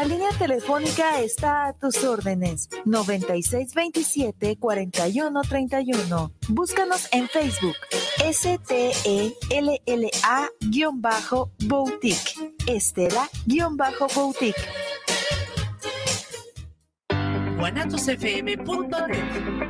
Nuestra línea telefónica está a tus órdenes. 9627-4131. Búscanos en Facebook. S-T-E-L-L-A-Boutique. Estela-Boutique. guanatosfm.net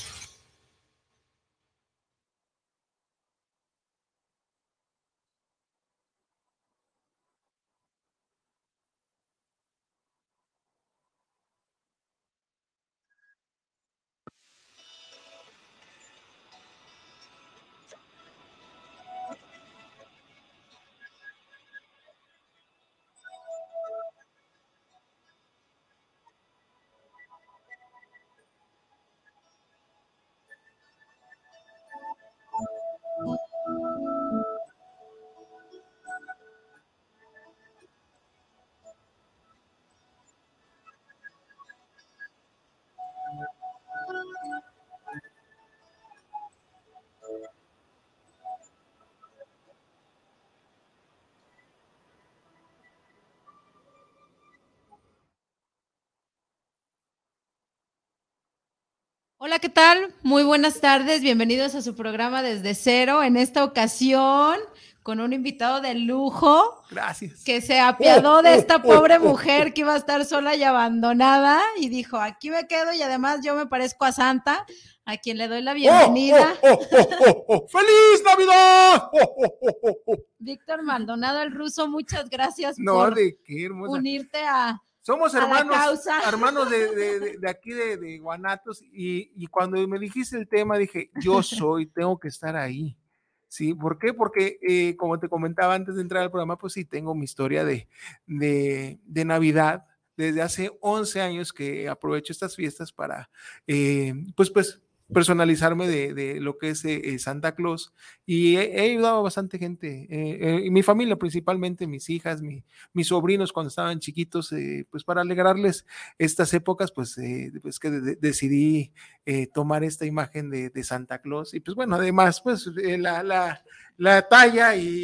Hola, ¿qué tal? Muy buenas tardes, bienvenidos a su programa Desde Cero. En esta ocasión, con un invitado de lujo. Gracias. Que se apiadó de esta pobre mujer que iba a estar sola y abandonada y dijo, aquí me quedo y además yo me parezco a Santa, a quien le doy la bienvenida. ¡Feliz Navidad! Víctor Maldonado, el ruso, muchas gracias por unirte a somos hermanos, hermanos de, aquí de, Guanatos y, cuando me dijiste el tema dije, yo soy, tengo que estar ahí. ¿Sí? ¿Por qué? Porque eh, como te comentaba antes de entrar al programa, pues sí, tengo mi historia de, de, Navidad desde hace 11 años que aprovecho estas fiestas para, eh, pues, pues, personalizarme de, lo que es eh, eh, Santa Claus y he, ayudado a bastante gente, eh, mi familia principalmente, mis hijas, mis sobrinos cuando estaban chiquitos, pues para alegrarles estas épocas, pues, pues que decidí tomar esta imagen de, Santa Claus y pues bueno, además, pues la, la talla y,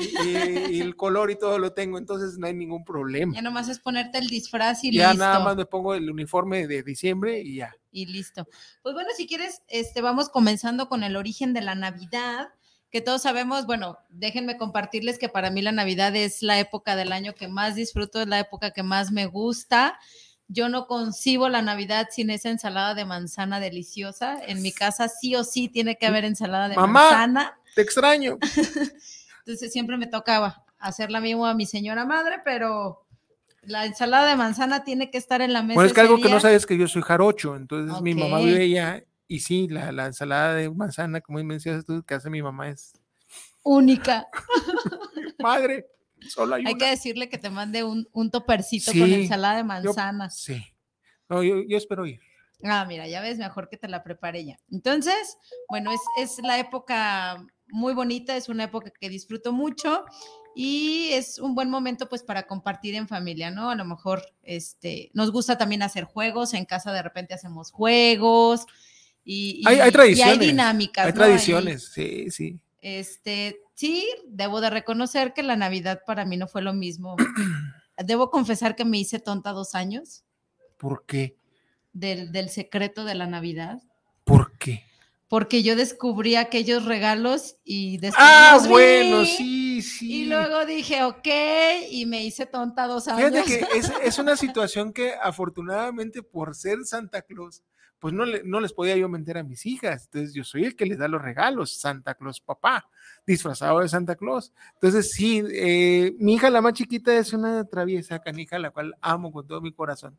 el color y todo lo tengo, entonces no hay ningún problema. Ya nomás es ponerte el disfraz y ya listo. Ya nada más me pongo el uniforme de diciembre y ya. Y listo. Pues bueno, si quieres, este, vamos comenzando con el origen de la Navidad, que todos sabemos, bueno, déjenme compartirles que para mí la Navidad es la época del año que más disfruto, es la época que más me gusta. Yo no concibo la Navidad sin esa ensalada de manzana deliciosa. En mi casa sí o sí tiene que haber ensalada de Mamá, manzana. Te extraño. Entonces siempre me tocaba hacer la misma a mi señora madre, pero la ensalada de manzana tiene que estar en la mesa. Bueno, es que algo que no sabes es que yo soy jarocho, entonces mi mamá vive allá y sí, la, la, ensalada de manzana, como mencionas tú, que hace mi mamá es única. Madre. hay, que decirle que te mande un, un topercito con ensalada de manzana. sí. No, yo, espero ir. Ah, mira, ya ves, mejor que te la prepare ya. Entonces, bueno, es, es la época muy bonita, es una época que disfruto mucho y es un buen momento pues para compartir en familia, ¿no? A lo mejor este, nos gusta también hacer juegos, en casa de repente hacemos juegos y, hay, tradiciones. hay dinámicas. Hay tradiciones, sí, sí. Este, sí, debo de reconocer que la Navidad para mí no fue lo mismo. debo confesar que me hice tonta dos años. ¿Por qué? Del, del secreto de la Navidad. ¿Por qué? Porque yo descubrí aquellos regalos y después. Ah, bueno, sí, sí. Y luego dije, ok, y me hice tonta dos años. Fíjate que es, es una situación que afortunadamente por ser Santa Claus, pues no, le, no les podía yo mentir a mis hijas. Entonces yo soy el que les da los regalos, Santa Claus papá, disfrazado de Santa Claus. Entonces sí, eh, mi hija la más chiquita es una traviesa canija, la cual amo con todo mi corazón.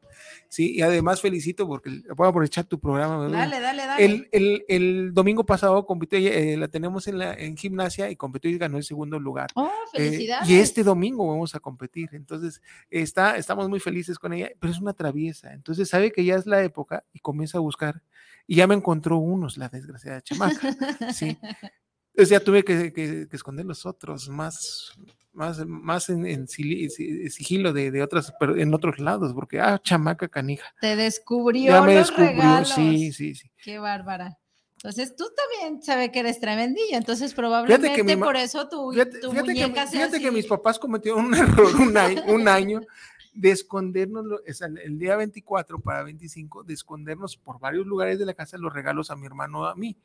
Sí, y además felicito porque puedo aprovechar tu programa. Dale, dale, dale. El, el, el domingo pasado compitió, eh, la tenemos en, la, en gimnasia y compitió y ganó el segundo lugar. Oh, eh, felicidades. y este domingo vamos a competir. Entonces está, estamos muy felices con ella, pero es una traviesa. Entonces sabe que ya es la época y comienza a buscar. Y ya me encontró unos, la desgraciada chamaca. Sí. Entonces ya tuve que, esconder los otros más, más, más en, sigilo de, de, otras, en otros lados, porque, ah, chamaca canija. Te descubrió. Ya me descubrió, sí, sí, sí. Qué bárbara. Entonces tú también sabes que eres tremendillo, entonces probablemente por eso tu, fíjate, tu fíjate que, fíjate que mis papás cometieron un error un año, un año de escondernos el día 24 para 25, de escondernos por varios lugares de la casa los regalos a mi hermano a mí.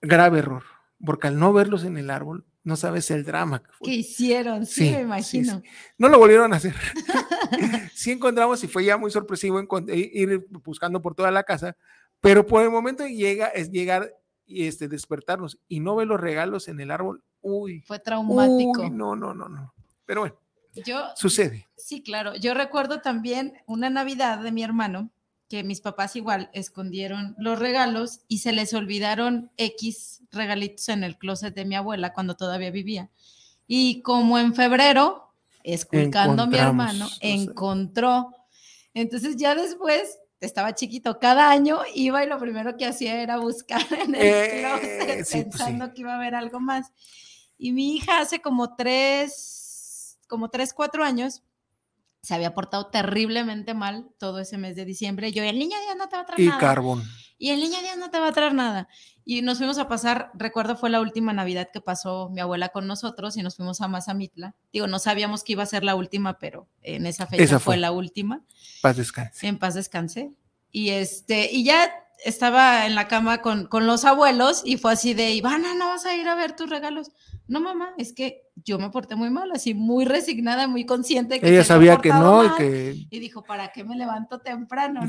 Grave error, porque al no verlos en el árbol, no sabes el drama que, hicieron, sí, me imagino. no lo volvieron a hacer. sí encontramos y fue ya muy sorpresivo ir buscando por toda la casa, pero por el momento llega, es llegar y este, despertarnos y no ver los regalos en el árbol, uy. Fue traumático. no, no, no, no. Pero bueno, yo, sucede. Sí, claro. Yo recuerdo también una Navidad de mi hermano que mis papás igual escondieron los regalos y se les olvidaron X regalitos en el closet de mi abuela cuando todavía vivía. Y como en febrero, esculcando a mi hermano, encontró. Entonces ya después estaba chiquito, cada año iba y lo primero que hacía era buscar en el eh, closet pues pensando que iba a haber algo más. Y mi hija hace como tres, como tres, cuatro años, se había portado terriblemente mal todo ese mes de diciembre. Yo, el niño Dios no te va a traer y nada. Y carbón. Y el niño Dios no te va a traer nada. Y nos fuimos a pasar, recuerdo fue la última Navidad que pasó mi abuela con nosotros y nos fuimos a Mazamitla. Digo, no sabíamos que iba a ser la última, pero en esa fecha fue. la última. Paz descanse. En paz descanse. Y este, y ya estaba en la cama con, con los abuelos y fue así de, Ivana, ¿no vas a ir a ver tus regalos? No, mamá, es que yo me porté muy mal, así muy resignada, muy consciente. Que Ella sabía que no y que... Y dijo, ¿para qué me levanto temprano?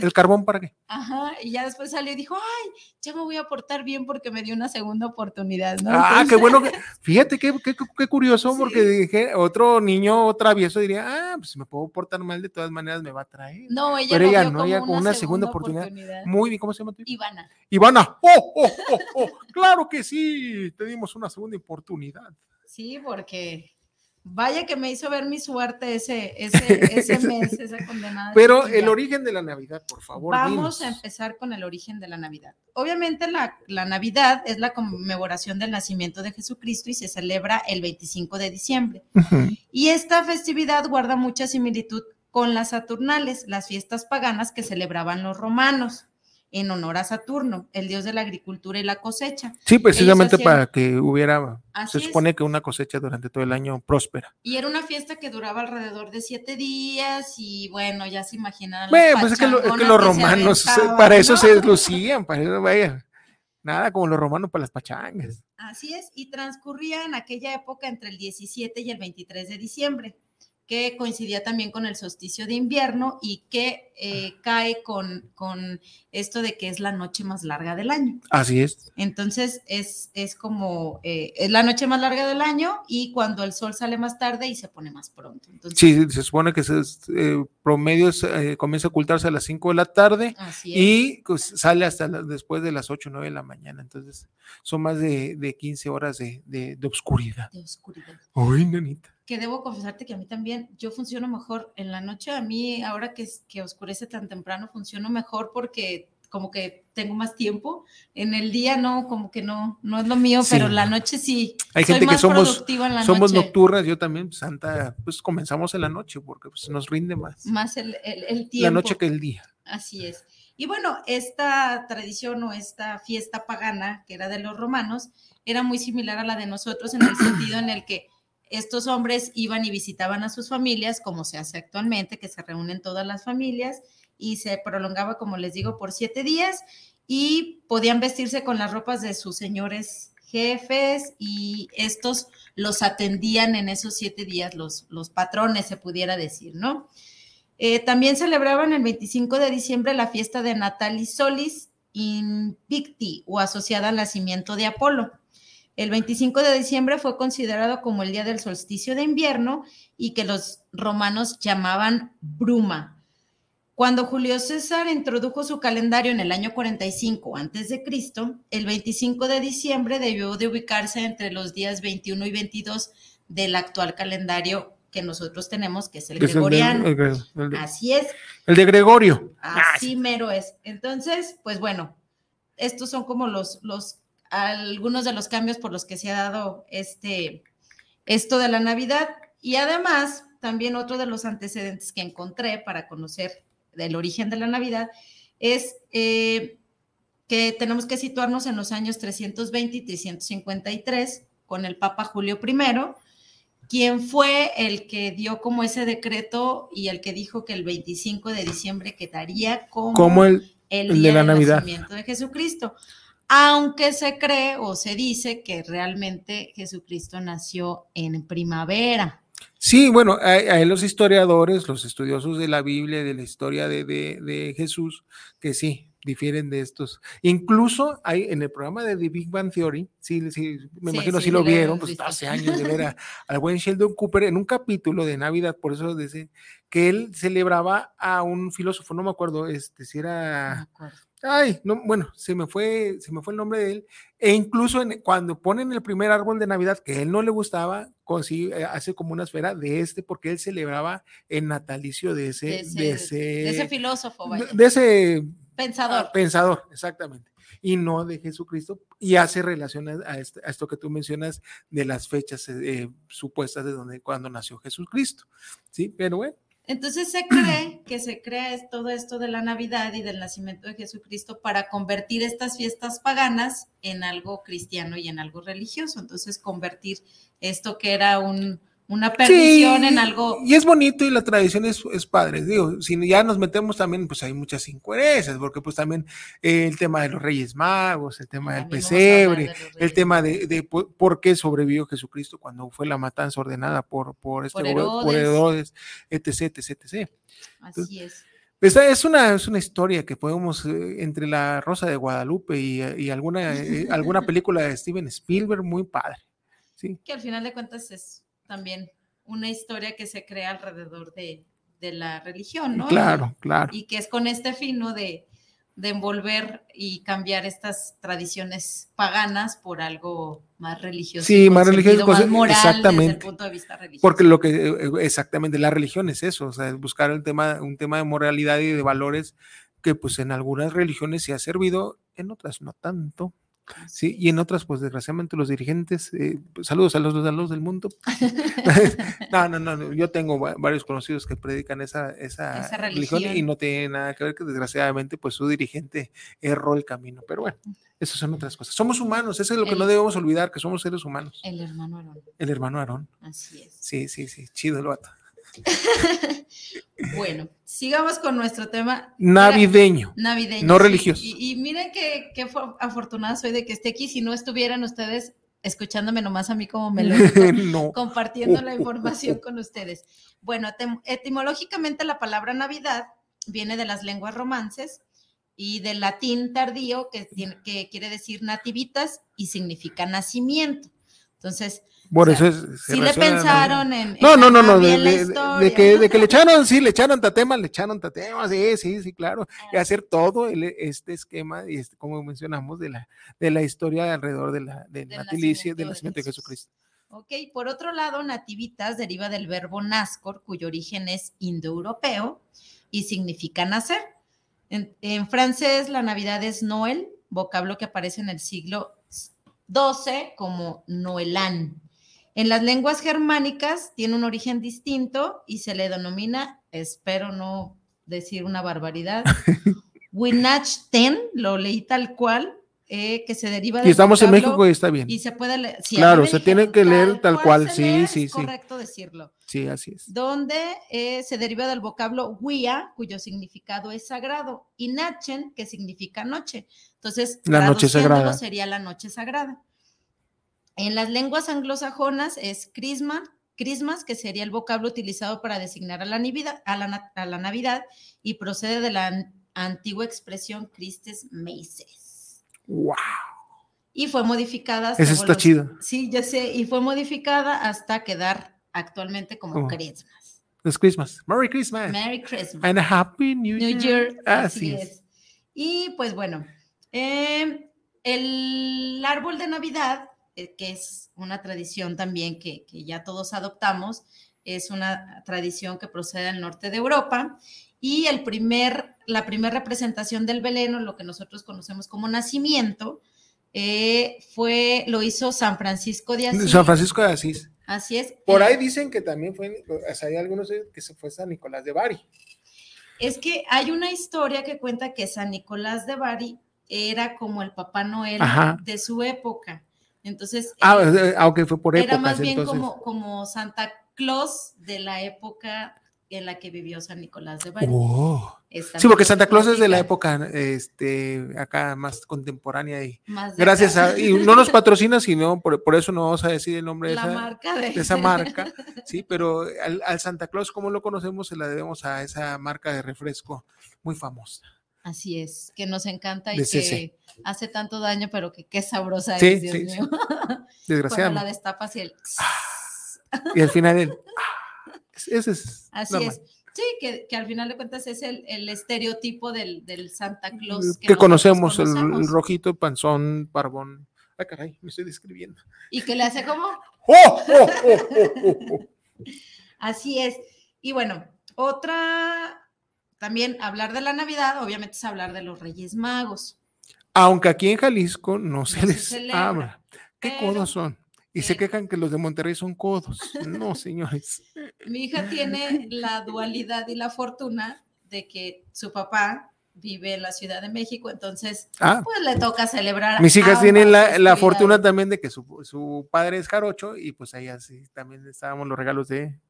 el, carbón para qué? Ajá, y ya después salió y dijo, ay, ya me voy a portar bien porque me dio una segunda oportunidad, ¿no? Ah, qué bueno, fíjate qué, qué, qué curioso, porque dije, otro niño travieso diría, ah, pues me puedo portar mal, de todas maneras me va a traer. No, ella Pero ella no, ella con una, segunda, oportunidad. Muy bien, ¿cómo se llama tu Ivana. Ivana, oh, oh, oh, oh, claro que sí, te dimos una segunda oportunidad. Sí, porque vaya que me hizo ver mi suerte ese, ese, ese mes, esa condenada. Pero el origen de la Navidad, por favor. Vamos a empezar con el origen de la Navidad. Obviamente la, la, Navidad es la conmemoración del nacimiento de Jesucristo y se celebra el 25 de diciembre. Y esta festividad guarda mucha similitud con las Saturnales, las fiestas paganas que celebraban los romanos en honor a Saturno, el dios de la agricultura y la cosecha. Sí, precisamente para que hubiera, se supone que una cosecha durante todo el año próspera. Y era una fiesta que duraba alrededor de siete días y bueno, ya se imaginan. Bueno, pues es que, los romanos para eso se lucían, para eso vaya. Nada como los romanos para las pachangas. Así es, y transcurría en aquella época entre el 17 y el 23 de diciembre que coincidía también con el solsticio de invierno y que eh, cae con, con, esto de que es la noche más larga del año. Así es. Entonces es, es como, eh, es la noche más larga del año y cuando el sol sale más tarde y se pone más pronto. sí, se supone que se, eh, promedio comienza a ocultarse a las 5 de la tarde y pues, sale hasta después de las 8 o 9 de la mañana. Entonces son más de, de 15 horas de, de, de oscuridad. De oscuridad. Uy, nanita que debo confesarte que a mí también, yo funciono mejor en la noche, a mí ahora que, que oscurece tan temprano, funciono mejor porque como que tengo más tiempo. En el día no, como que no, no es lo mío, pero la noche sí. Hay gente que somos, somos nocturnas, yo también, Santa, pues comenzamos en la noche porque pues, nos rinde más. Más el, el tiempo. La noche que el día. Así es. Y bueno, esta tradición o esta fiesta pagana que era de los romanos era muy similar a la de nosotros en el sentido en el que estos hombres iban y visitaban a sus familias, como se hace actualmente, que se reúnen todas las familias y se prolongaba, como les digo, por siete días y podían vestirse con las ropas de sus señores jefes y estos los atendían en esos siete días, los, los patrones, se pudiera decir, ¿no? Eh, también celebraban el 25 de diciembre la fiesta de Natalis Solis Invicti o asociada al nacimiento de Apolo. El 25 de diciembre fue considerado como el día del solsticio de invierno y que los romanos llamaban bruma. Cuando Julio César introdujo su calendario en el año 45 a.C., el 25 de diciembre debió de ubicarse entre los días 21 y 22 del actual calendario que nosotros tenemos, que es el gregoriano. Así es. El de Gregorio. Así mero es. Entonces, pues bueno, estos son como los, los algunos de los cambios por los que se ha dado este, esto de la Navidad. Y además, también otro de los antecedentes que encontré para conocer el origen de la Navidad es eh, que tenemos que situarnos en los años 320 y 353 con el Papa Julio I, quien fue el que dio como ese decreto y el que dijo que el 25 de diciembre quedaría como, el, el, de la Navidad. nacimiento de Jesucristo. Aunque se cree o se dice que realmente Jesucristo nació en primavera. Sí, bueno, hay, los historiadores, los estudiosos de la Biblia, de la historia de, de Jesús, que sí, difieren de estos. Incluso hay en el programa de The Big Bang Theory, sí, sí me imagino si lo vieron, pues hace años de ver a, al buen Sheldon Cooper en un capítulo de Navidad, por eso dice que él celebraba a un filósofo, no me acuerdo, este, si era... Ay, no, bueno, se me fue, se me fue el nombre de él. E incluso cuando ponen el primer árbol de Navidad que a él no le gustaba, consigue, eh, hace como una esfera de este, porque él celebraba el natalicio de ese, de ese, de ese, filósofo, vaya. de ese Pensador. pensador, exactamente. Y no de Jesucristo. Y hace relación a, esto que tú mencionas de las fechas eh, supuestas de donde, cuando nació Jesucristo. Sí, pero bueno. Entonces se cree que se crea todo esto de la Navidad y del nacimiento de Jesucristo para convertir estas fiestas paganas en algo cristiano y en algo religioso. Entonces convertir esto que era un, una perdición en algo. Y es bonito y la tradición es, es, padre. Digo, si ya nos metemos también, pues hay muchas incoherencias, porque pues también eh, el tema de los Reyes Magos, el tema del pesebre, el tema de, de, por qué sobrevivió Jesucristo cuando fue la matanza ordenada por, por, este, por Herodes, etc, etc, etc. Así es. Esta es una, es una historia que podemos, eh, entre la Rosa de Guadalupe y, y alguna, eh, alguna película de Steven Spielberg, muy padre. ¿sí? Que al final de cuentas es también una historia que se crea alrededor de, la religión, ¿no? Claro, claro. Y que es con este fino de, envolver y cambiar estas tradiciones paganas por algo más religioso. Sí, más religioso, más moral exactamente. Desde el punto de vista religioso. Porque lo que eh, exactamente la religión es eso, o sea, es buscar el tema, un tema de moralidad y de valores que pues en algunas religiones se ha servido, en otras no tanto. Sí, y en otras, pues desgraciadamente los dirigentes, eh, pues, saludos a los, a los del mundo. no, no, no, yo tengo varios conocidos que predican esa, esa, religión. y no tiene nada que ver que desgraciadamente pues su dirigente erró el camino, pero bueno, esas son otras cosas. Somos humanos, eso es lo que no debemos olvidar, que somos seres humanos. El hermano Aarón. El hermano Aarón. Así es. Sí, sí, sí, chido el vato. bueno, sigamos con nuestro tema. Navideño. Navideño. No religioso. Y, miren que, afortunada soy de que esté aquí. Si no estuvieran ustedes escuchándome nomás a mí como me lo no. compartiendo la información con ustedes. Bueno, etimológicamente la palabra Navidad viene de las lenguas romances y del latín tardío, que, que quiere decir nativitas y significa nacimiento. Entonces, por eso es. Sí le pensaron en. No, no, no, no. De, que, de que le echaron, sí, le echaron tatema, le echaron tatema, sí, sí, sí, claro. Y ah. hacer todo el, este esquema, y este, como mencionamos, de la, de la historia alrededor de la, del natilicio, del nacimiento de, Jesucristo. Ok, por otro lado, nativitas deriva del verbo nascor, cuyo origen es indoeuropeo y significa nacer. En, en francés, la Navidad es Noel, vocablo que aparece en el siglo XII como Noelán en las lenguas germánicas tiene un origen distinto y se le denomina, espero no decir una barbaridad, Winachten, lo leí tal cual, eh, que se deriva de. Y estamos en México y está bien. Y se puede leer. claro, se tiene que leer tal, cual, sí, sí, es sí. correcto decirlo. Sí, así es. Donde eh, se deriva del vocablo huia, cuyo significado es sagrado, y nachen, que significa noche. Entonces, la noche sagrada. sería la noche sagrada. En las lenguas anglosajonas es Christmas, Christmas, que sería el vocablo utilizado para designar a la, Navidad, a la, Navidad y procede de la antigua expresión Christes Meses. ¡Wow! Y fue modificada. Eso está chido. Sí, ya sé, y fue modificada hasta quedar actualmente como Christmas. Es Christmas. Merry Christmas. Merry Christmas. And a Happy New, Year. Así, es. Y pues bueno, eh, el árbol de Navidad que es una tradición también que, ya todos adoptamos, es una tradición que procede del norte de Europa y el primer, la primera representación del Belén, lo que nosotros conocemos como nacimiento, eh, fue, lo hizo San Francisco de Asís. San Francisco de Asís. Así es. Por Eh, ahí dicen que también fue, o sea, hay algunos que se fue San Nicolás de Bari. Es que hay una historia que cuenta que San Nicolás de Bari era como el Papá Noel Ajá. de su época. Entonces, Ah, eh, eh, aunque fue por era épocas, más bien entonces. como, como Santa Claus de la época en la que vivió San Nicolás de Bari. Oh. Sí, porque Santa Claus es de la época, este, acá más contemporánea y más gracias acá. a, y no nos patrocina, sino por, por eso no vamos a decir el nombre de esa, marca de, de esa marca, sí, pero al, al Santa Claus, como lo conocemos, se la debemos a esa marca de refresco muy famosa. Así es, que nos encanta y De que hace tanto daño, pero que qué sabrosa Sí, es, Dios sí, sí. mío. La Desgraciadamente. destapas y el... Y al final, el, ah, ese es. Así normal. es. Sí, que, que al final de cuentas es el, el estereotipo del, del Santa Claus Que, conocemos, el, rojito, panzón, barbón. Ah, caray, me estoy describiendo. Y que le hace como, ¡Oh, oh, oh, oh, oh, oh! así es. Y bueno, otra, también hablar de la Navidad, obviamente es hablar de los Reyes Magos. Aunque aquí en Jalisco no se No se les celebra, habla. ¿Qué pero, codos son? Y se eh, quejan que los de Monterrey son codos. No, señores. Mi hija tiene la dualidad y la fortuna de que su papá vive en la Ciudad de México, entonces Ah, pues le toca celebrar. mis hijas tienen la, la fortuna también de que su, su padre es jarocho y pues ahí así también estábamos los regalos de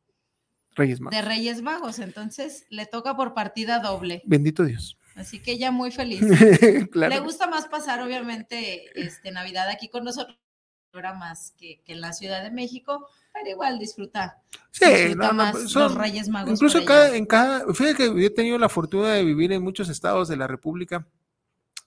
Reyes Magos. de Reyes Magos, entonces le toca por partida doble. Bendito Dios. Así que ella muy feliz. claro. Le gusta más pasar, obviamente, este Navidad aquí con nosotros, ahora más que, que en la Ciudad de México, pero igual disfruta. Sí, disfruta no, no, más pues, los son- Reyes Magos. Incluso cada, en cada, fíjate que he tenido la fortuna de vivir en muchos estados de la República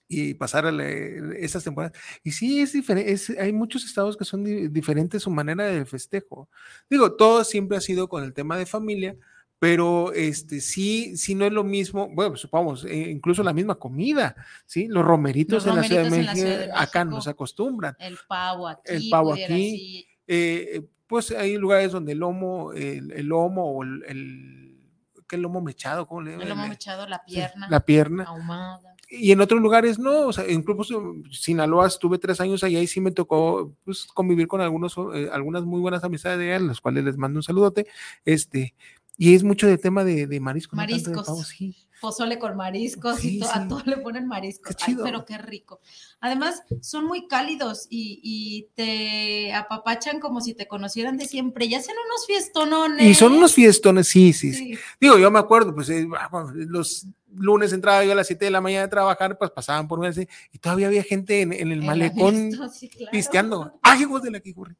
y pasar a la- esas temporadas. Y sí, es diferente, hay muchos estados que son di- diferentes su manera de festejo. Digo, todo siempre ha sido con el tema de familia, pero este sí, sí no es lo mismo, bueno, supongamos, eh, incluso la misma comida, ¿sí? Los romeritos, Los en, la Ciudad de romeritos en la México, Ciudad de acá no México. se acostumbran. El pavo aquí. El pavo aquí, así, Eh, pues hay lugares donde el lomo, el, el lomo o el, el- ¿qué lomo mechado? ¿Cómo le el lomo mechado, la pierna, la pierna. ahumada. Y en otros lugares no, o sea, incluso Sinaloa estuve tres años allá y sí me tocó pues, convivir con algunos, eh, algunas muy buenas amistades de allá, las cuales les mando un saludote. Este, y es mucho de tema de, de marisco, no tanto de Mariscos. sí. Pozole con mariscos Sí, y to- sí. a todo le ponen mariscos. Qué Ay, chido. pero qué rico. Además, son muy cálidos y, y te apapachan como si te conocieran de siempre. Y hacen unos fiestonones. Y son unos fiestones, sí, sí, sí. Digo, yo me acuerdo, pues eh, bueno, los lunes entraba yo a las 7 de la mañana a trabajar, pues pasaban por una y todavía había gente en, en el la malecón sí, claro. pisteando. ¡Ay, hijos de la que ocurre!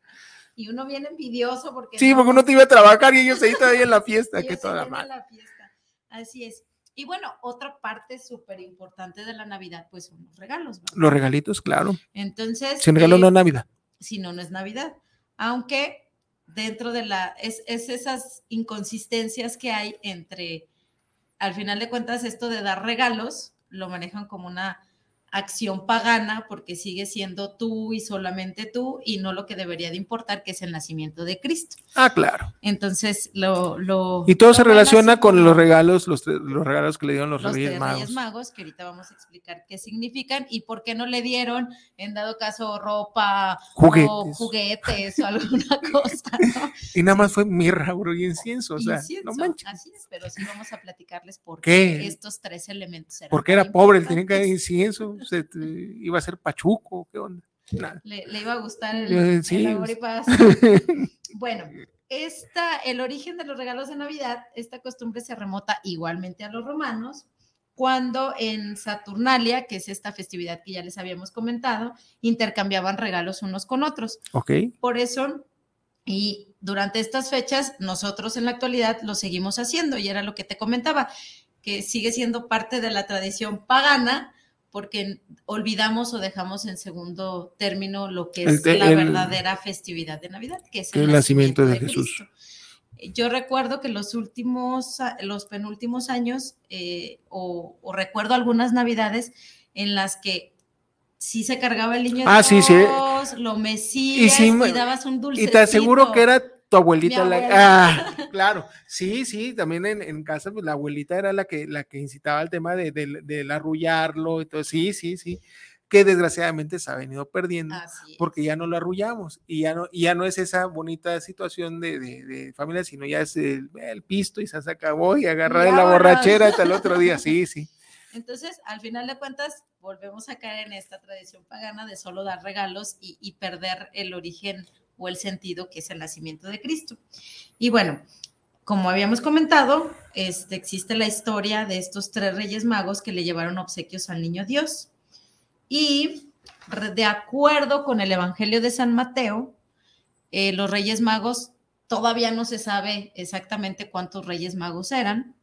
Y uno viene envidioso porque. Sí, no- porque uno te iba a trabajar y ellos ahí todavía en la fiesta, que toda la fiesta. Así es. Y bueno, otra parte súper importante de la Navidad, pues son los regalos. ¿verdad? Los regalitos, claro. Entonces. Sin regalo eh, no es Navidad. si no, no es Navidad. Aunque dentro de la, es, es esas inconsistencias que hay entre, al final de cuentas, esto de dar regalos, lo manejan como una acción pagana porque sigue siendo tú y solamente tú y no lo que debería de importar, que es el nacimiento de Cristo. Ah, claro. Entonces, lo... lo Y todo se lo ven relaciona así con los regalos, los, los regalos que le dieron los, los Reyes Magos. Reyes Magos, que ahorita vamos a explicar qué significan y por qué no le dieron, en dado caso, ropa o Juguetes. juguetes o alguna cosa, ¿no? Y nada más fue mirra, bro, y incienso. O sea, Incienso, no manches. Así es, pero sí vamos a platicarles por ¿Qué? estos tres elementos eran Porque era pobre, él tenía que importantes. incienso, se, te- iba a ser pachuco, ¿qué onda? Nada. Le, le iba a gustar el, Eh, el sí, y pues. paz. Bueno, esta, el origen de los regalos de Navidad, esta costumbre se remota igualmente a los romanos, cuando en Saturnalia, que es esta festividad que ya les habíamos comentado, intercambiaban regalos unos con otros. ok. Por eso, y durante estas fechas, nosotros en la actualidad lo seguimos haciendo, y era lo que te comentaba, que sigue siendo parte de la tradición pagana, porque olvidamos o dejamos en segundo término lo que El es la el- verdadera festividad de Navidad, que es que el nacimiento de Jesús. Cristo. Yo recuerdo que los últimos, los penúltimos años, eh, o, o recuerdo algunas Navidades en las que sí se cargaba el niño Ah, sí, sí. Dios, lo mesías y, sí me- dabas un dulce. Y te aseguro que era tu abuelita. La- ah, claro, sí, sí, también en, en casa, pues la abuelita era la que, la que incitaba al tema de, de- del arrullarlo y todo. Sí, sí, sí. que desgraciadamente se ha venido perdiendo porque ya no lo arrullamos y ya no, ya no es esa bonita situación de, familia, sino ya es el, pisto y se acabó y agarrar la borrachera hasta el otro día, sí, sí. Entonces, al final de cuentas, volvemos a caer en esta tradición pagana de solo dar regalos y, perder el origen o el sentido que es el nacimiento de Cristo. Y bueno, como habíamos comentado, este, existe la historia de estos tres reyes magos que le llevaron obsequios al niño Dios. Y de acuerdo con el Evangelio de San Mateo, eh, los reyes magos, todavía no se sabe exactamente cuántos reyes magos eran,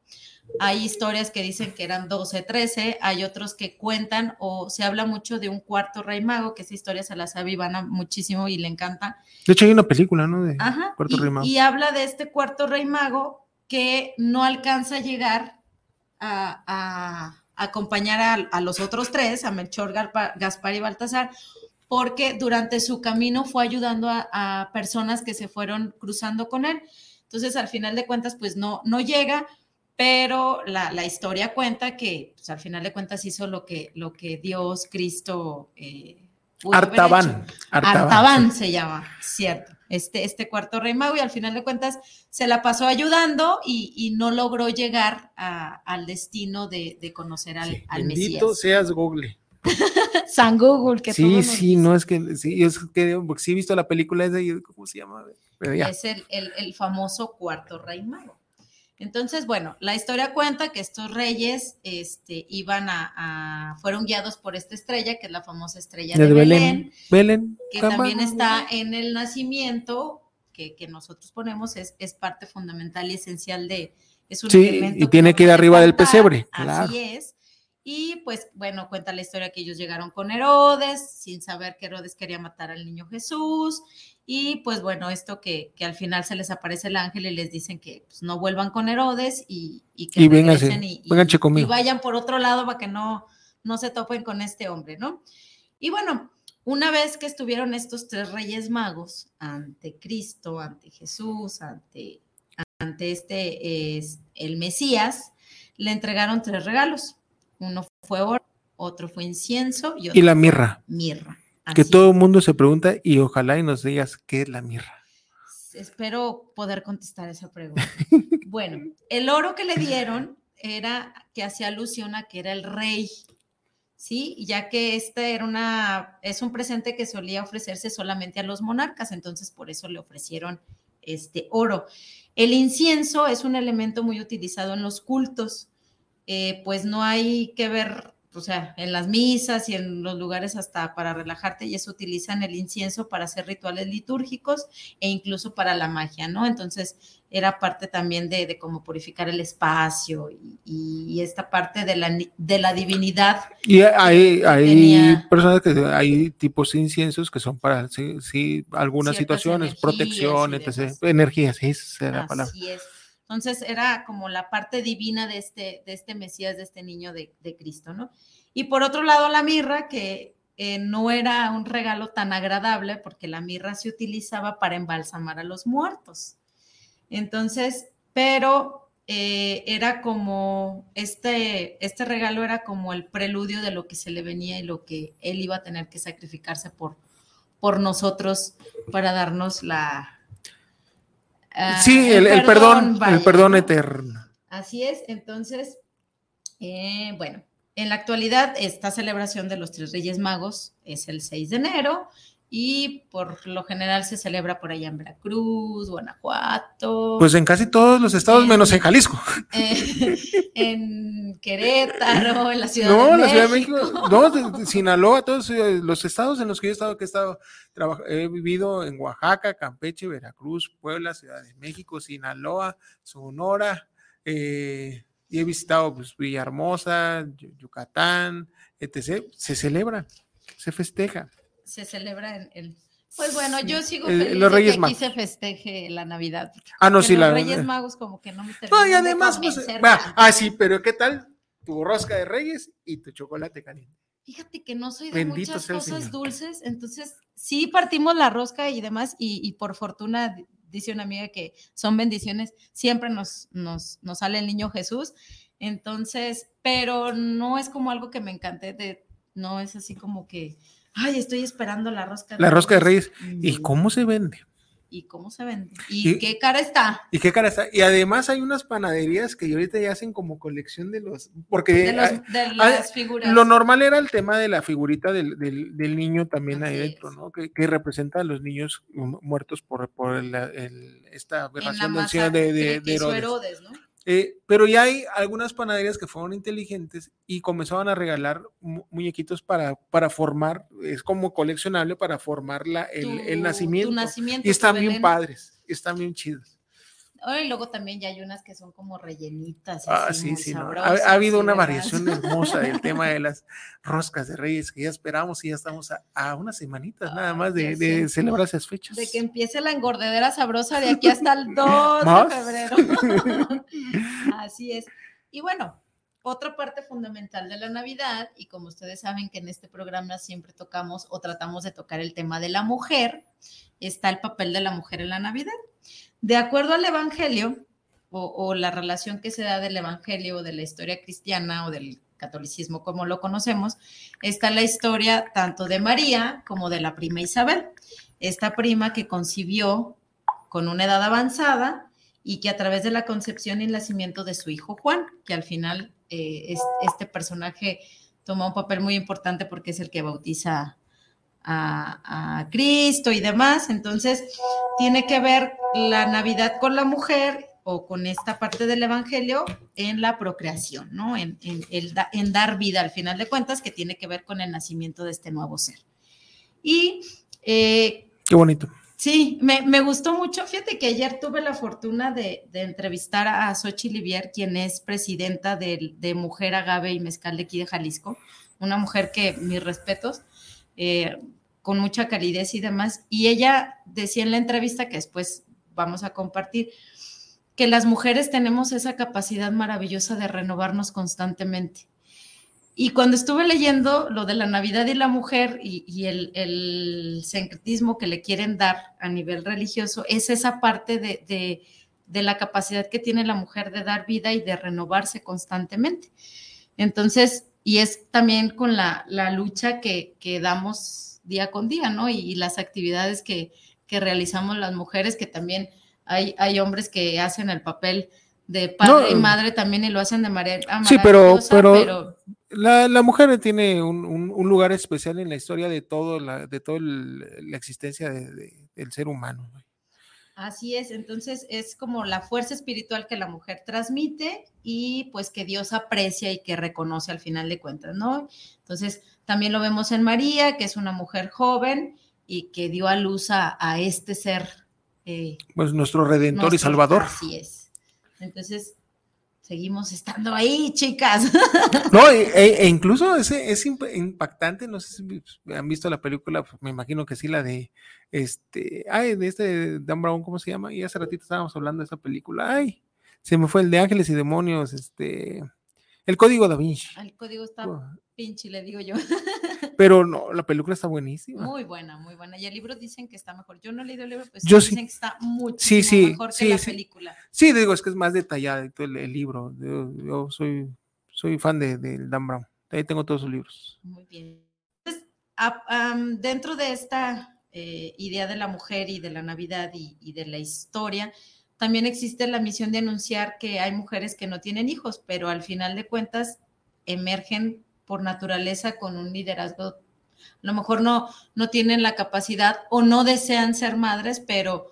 hay historias que dicen que eran 12, 13, hay otros que cuentan o se habla mucho de un cuarto rey mago, que esa historia se la sabe Ivana muchísimo y le encanta. De hecho hay una película, ¿no? De cuarto y, rey mago. Y habla de este cuarto rey mago que no alcanza a llegar a, acompañar a, los otros tres, a Melchor, Gaspar y Baltasar, porque durante su camino fue ayudando a, a personas que se fueron cruzando con él. Entonces, al final de cuentas, pues no, no llega, pero la, historia cuenta que pues, al final de cuentas hizo lo que, lo que Dios, Cristo... Eh, Artaban, Artaban. se llama, cierto. Este, este cuarto rey mago y al final de cuentas se la pasó ayudando y, no logró llegar al destino de, conocer al, sí, al bendito seas Google. San Google, que Sí, sí, no es que, sí, es que, porque sí he visto la película esa y ¿cómo se llama? Es el, el famoso cuarto rey mago. Entonces, bueno, la historia cuenta que estos reyes este, iban a, fueron guiados por esta estrella, que es la famosa estrella de, Belén, Belén, que también está en el nacimiento, que, nosotros ponemos, es, es, parte fundamental y esencial de, es un sí, y tiene que ir arriba del pesebre. Así es. Y pues bueno, cuenta la historia que ellos llegaron con Herodes, sin saber que Herodes quería matar al niño Jesús, y pues bueno, esto que, que, al final se les aparece el ángel y les dicen que pues, no vuelvan con Herodes y, y que y, y, y, vayan por otro lado para que no, no se topen con este hombre, ¿no? Y bueno, una vez que estuvieron estos tres reyes magos ante Cristo, ante Jesús, ante, ante este, es, el Mesías, le entregaron tres regalos. Uno fue oro, otro fue incienso y, otro y la mirra. mirra que todo el mundo se pregunta y ojalá y nos digas qué es la mirra. Espero poder contestar esa pregunta. bueno, el oro que le dieron era que hacía alusión a que era el rey, ¿sí? Ya que este era una, es un presente que solía ofrecerse solamente a los monarcas, entonces por eso le ofrecieron este oro. El incienso es un elemento muy utilizado en los cultos, eh, pues no hay que ver o sea, en las misas y en los lugares hasta para relajarte, y eso utilizan el incienso para hacer rituales litúrgicos e incluso para la magia, ¿no? Entonces era parte también de, cómo purificar el espacio y, esta parte de la, de la divinidad. Y hay, hay personas que hay tipos de inciensos que son para, sí, algunas situaciones, protección, etc. Energía, sí, esa es la palabra. Es. Entonces era como la parte divina de este, de este Mesías, de este niño de, Cristo, ¿no? Y por otro lado, la mirra, que eh, no era un regalo tan agradable porque la mirra se utilizaba para embalsamar a los muertos. Entonces, pero eh, era como, este, este regalo era como el preludio de lo que se le venía y lo que él iba a tener que sacrificarse por, por nosotros para darnos la, Ah, sí, el, perdón, el perdón eterno. Así es, entonces, eh, bueno, en la actualidad esta celebración de los tres Reyes Magos es el 6 de enero y por lo general se celebra por allá en Veracruz, Guanajuato. Pues en casi todos los estados, menos en Jalisco. en Querétaro, en la Ciudad de México. No, la Ciudad de México, no, de, Sinaloa, todos eh, los estados en los que yo he estado, que he estado, he vivido en Oaxaca, Campeche, Veracruz, Puebla, Ciudad de México, Sinaloa, Sonora, eh, y he visitado pues, Villahermosa, Yucatán, etc. Se celebra, se festeja se celebra en el... Pues bueno, yo sigo feliz los Reyes de que aquí se festeje la Navidad. Ah, no, sí, los la Reyes Magos como que no me no, y además, pues, ah, sí, pero ¿qué tal tu rosca de Reyes y tu chocolate caliente? Fíjate que no soy de muchas cosas dulces, entonces sí partimos la rosca y demás, y, por fortuna, dice una amiga que son bendiciones, siempre nos, nos, nos sale el niño Jesús, entonces, pero no es como algo que me encante de No es así como que, ay, estoy esperando la rosca. De la rosca de reyes. ¿Y cómo se vende? ¿Y cómo se vende? ¿Y, qué cara está? ¿Y qué cara está? Y además hay unas panaderías que ahorita ya hacen como colección de los, porque de, las figuras. Lo normal era el tema de la figurita del, del, niño también ahí dentro, ¿no? Que, que, representa a los niños muertos por, por esta aberración del de, de, de Herodes. ¿no? Eh, pero ya hay algunas panaderías que fueron inteligentes y comenzaban a regalar muñequitos para, para formar, es como coleccionable para formar la, el, el nacimiento. nacimiento. Y están bien padres, están bien chidos y luego también ya hay unas que son como rellenitas. Ah, sí, sí. Ha, habido una variación hermosa del tema de las roscas de Reyes que ya esperamos y ya estamos a, unas semanitas nada más de, celebrar esas fechas. De que empiece la engordedera sabrosa de aquí hasta el 2 de febrero. Así es. Y bueno, otra parte fundamental de la Navidad, y como ustedes saben que en este programa siempre tocamos o tratamos de tocar el tema de la mujer, está el papel de la mujer en la Navidad. De acuerdo al Evangelio, o, la relación que se da del Evangelio o de la historia cristiana o del catolicismo como lo conocemos, está la historia tanto de María como de la prima Isabel. Esta prima que concibió con una edad avanzada y que a través de la concepción y el nacimiento de su hijo Juan, que al final eh, este personaje toma un papel muy importante porque es el que bautiza a, Cristo y demás. Entonces, tiene que ver la Navidad con la mujer o con esta parte del Evangelio en la procreación, ¿no? En, en, dar vida, al final de cuentas, que tiene que ver con el nacimiento de este nuevo ser. Y... Eh, Qué bonito. Sí, me, gustó mucho. Fíjate que ayer tuve la fortuna de, entrevistar a Sochi Livier, quien es presidenta de, de, Mujer Agave y Mezcal de aquí de Jalisco. Una mujer que, mis respetos, eh, con mucha calidez y demás. Y ella decía en la entrevista que después vamos a compartir, que las mujeres tenemos esa capacidad maravillosa de renovarnos constantemente. Y cuando estuve leyendo lo de la Navidad y la mujer y, el, el, que le quieren dar a nivel religioso, es esa parte de, la capacidad que tiene la mujer de dar vida y de renovarse constantemente. Entonces, y es también con la, lucha que, que damos día con día, ¿no? Y, las actividades que, realizamos las mujeres, que también hay, hay hombres que hacen el papel de padre y madre también y lo hacen de manera Sí, pero, pero, La, mujer tiene un, lugar especial en la historia de todo la, de toda la existencia del ser humano. Así es, entonces es como la fuerza espiritual que la mujer transmite y pues que Dios aprecia y que reconoce al final de cuentas, ¿no? Entonces, también lo vemos en María, que es una mujer joven y que dio a luz a, este ser. Eh, pues nuestro redentor y salvador. Así es. Entonces, seguimos estando ahí, chicas. No, e, e, e incluso es, es, impactante, no sé si han visto la película, me imagino que sí, la de este, ay, de este Dan Brown, ¿cómo se llama? Y hace ratito estábamos hablando de esa película, ay, se me fue el de Ángeles y Demonios, este, el código da Vinci. El código está pinche, le digo yo. Pero no, la película está buenísima. Muy buena, muy buena. Y el libro dicen que está mejor. Yo no he leído el libro, pero yo dicen sí. que está mucho sí, sí, mejor que la película. Sí, digo, es que es más detallado el, el libro. Yo, soy, soy fan de, Dan Brown. Ahí tengo todos sus libros. Muy bien. Entonces, dentro de esta eh, idea de la mujer y de la Navidad y, y de la historia, también existe la misión de anunciar que hay mujeres que no tienen hijos, pero al final de cuentas emergen por naturaleza con un liderazgo. A lo mejor no, no tienen la capacidad o no desean ser madres, pero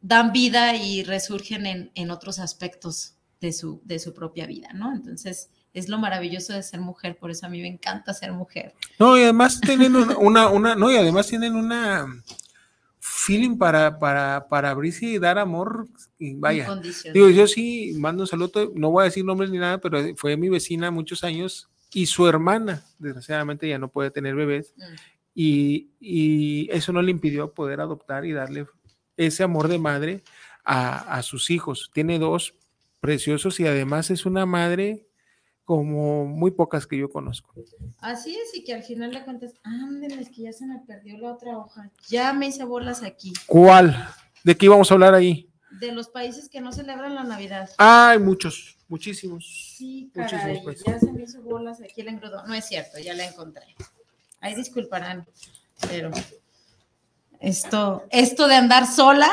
dan vida y resurgen en, en otros aspectos de su, de su propia vida, ¿no? Entonces, es lo maravilloso de ser mujer, por eso a mí me encanta ser mujer. No, y además tienen una, una, no, y además tienen una feeling para, para, para abrirse y dar amor, y vaya. Digo, yo sí mando un saludo, no voy a decir nombres ni nada, pero fue mi vecina muchos años y su hermana, desgraciadamente ya no puede tener bebés, mm. y, y, eso no le impidió poder adoptar y darle ese amor de madre a, a sus hijos. Tiene dos preciosos y además es una madre como muy pocas que yo conozco. Así es, y que al final le cuentas, ándale, es que ya se me perdió la otra hoja, ya me hice bolas aquí. ¿Cuál? ¿De qué íbamos a hablar ahí? De los países que no celebran la Navidad. hay muchos. Muchísimos. Sí, Muchísimos caray, países. ya se me hizo bolas aquí el engrudo. No es cierto, ya la encontré. Ahí disculparán, pero esto, esto de andar sola,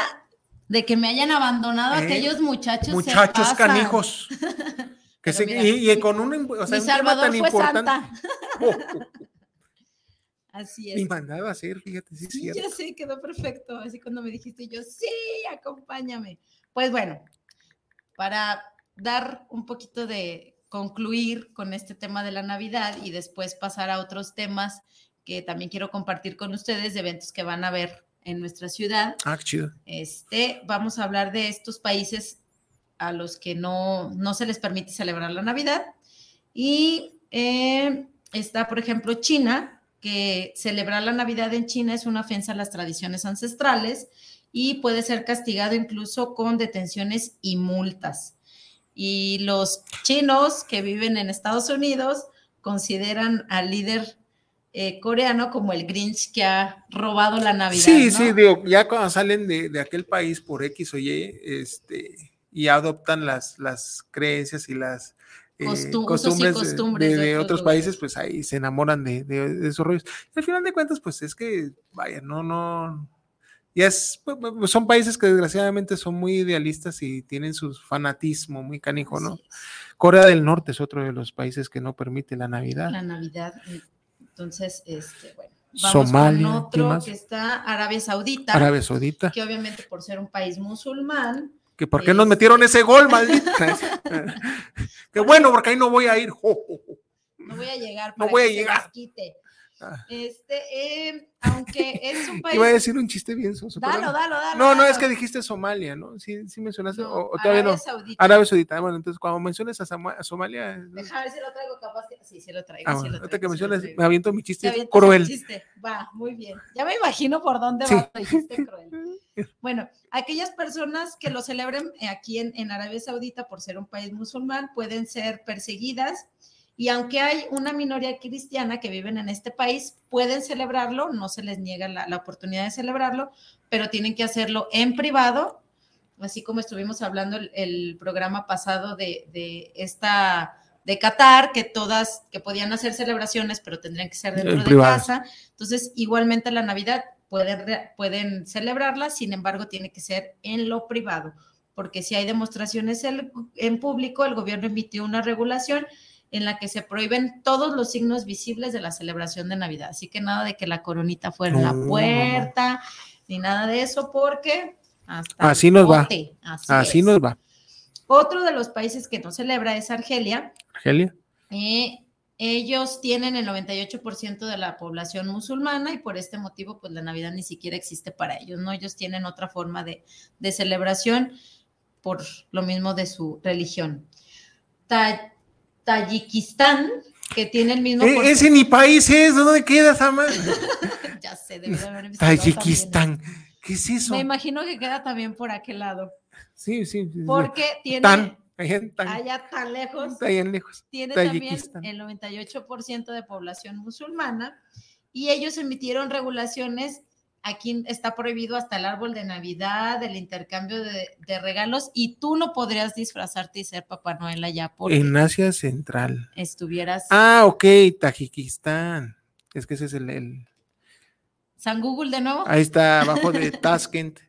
de que me hayan abandonado Eh, aquellos muchachos. Muchachos canijos. Que se- mira, y, y con un, o sea, Mi un Salvador tan fue importante. Santa. Oh, Así es. mandaba a hacer, fíjate, sí, Sí, ya sé, quedó perfecto. Así cuando me dijiste yo, sí, acompáñame. Pues bueno, para dar un poquito de concluir con este tema de la Navidad y después pasar a otros temas que también quiero compartir con ustedes de eventos que van a ver en nuestra ciudad. Ah, chido. Este, vamos a hablar de estos países a los que no, no se les permite celebrar la Navidad. Y eh, está, por ejemplo, China, que celebrar la Navidad en China es una ofensa a las tradiciones ancestrales y puede ser castigado incluso con detenciones y multas. Y los chinos que viven en Estados Unidos consideran al líder eh, coreano como el Grinch que ha robado la Navidad. Sí, ¿no? sí, digo, ya cuando salen de, de aquel país por X o Y, este, y adoptan las, las creencias y las eh, Costu- usos y costumbres, de- costumbres de, de de otros lugares. países, pues ahí se enamoran de, esos rollos. Y al final de cuentas, pues es que, vaya, no, no, ya es, pues, pues, son países que desgraciadamente son muy idealistas y tienen su fanatismo muy canijo, ¿no? Corea del Norte es otro de los países que no permite la Navidad. la Navidad. Entonces, este, bueno, vamos Somalia, con ¿quién otro que está Arabia Saudita, Arabia Saudita. que obviamente por ser un país musulmán, que por qué nos Este- metieron ese gol, maldita. Qué bueno, porque ahí no voy a ir. No voy a llegar No para voy a que se llegar. Ah. Este, eh, aunque es un país. Iba a decir un chiste bien soso. Dalo, no. dalo, dalo. No, no, dalo. es que dijiste Somalia, ¿no? Sí, sí mencionaste, No, o, o todavía Arabia no. Saudita. Arabia Saudita. Bueno, entonces cuando menciones a, Sama- a Somalia. Deja ver si lo traigo capaz que. Sí, sí lo traigo. Ah, sí bueno, lo traigo, que sí menciones, traigo. me aviento mi Te chiste cruel. el chiste. Va, muy bien. Ya me imagino por dónde Sí. va tu chiste cruel. Bueno, aquellas personas que lo celebren eh, aquí en, en Arabia Saudita por ser un país musulmán pueden ser perseguidas y aunque hay una minoría cristiana que viven en este país, pueden celebrarlo, no se les niega la, la oportunidad de celebrarlo, pero tienen que hacerlo en privado, así como estuvimos hablando el, el programa pasado de, de esta de Qatar, que todas, que podían hacer celebraciones, pero tendrían que ser dentro En de privado. casa. Entonces, igualmente la Navidad pueden, pueden celebrarla, sin embargo, tiene que ser en lo privado, porque si hay demostraciones en público, el gobierno emitió una regulación en la que se prohíben todos los signos visibles de la celebración de Navidad. Así que nada de que la coronita fuera en la puerta, ni nada de eso, porque hasta Así nos va. Así, nos va. Otro de los países que no celebra es Argelia. Argelia. Eh, ellos tienen el 98% de la población musulmana y por este motivo, pues la Navidad ni siquiera existe para ellos, ¿no? Ellos tienen otra forma de, de celebración por lo mismo de su religión. Ta- Tayikistán, que tiene el mismo... Eh, ese ni país es, ¿dónde queda esa madre? ya sé, debí de haber investigado también Tayikistán. ¿Qué es eso. Me imagino que queda también por aquel lado, Sí, sí. sí, sí. porque tiene Tan, allá tan, allá tan lejos allá lejos. tiene también Tayikistán. el 98% de población musulmana y ellos emitieron regulaciones. Aquí está prohibido hasta el árbol de Navidad, el intercambio de, de regalos y tú no podrías disfrazarte y ser Papá Noel allá porque En Asia Central. estuvieras Ah, ok, Tajikistán. Es que ese es el, el- San Google de nuevo. Ahí está abajo de Tashkent.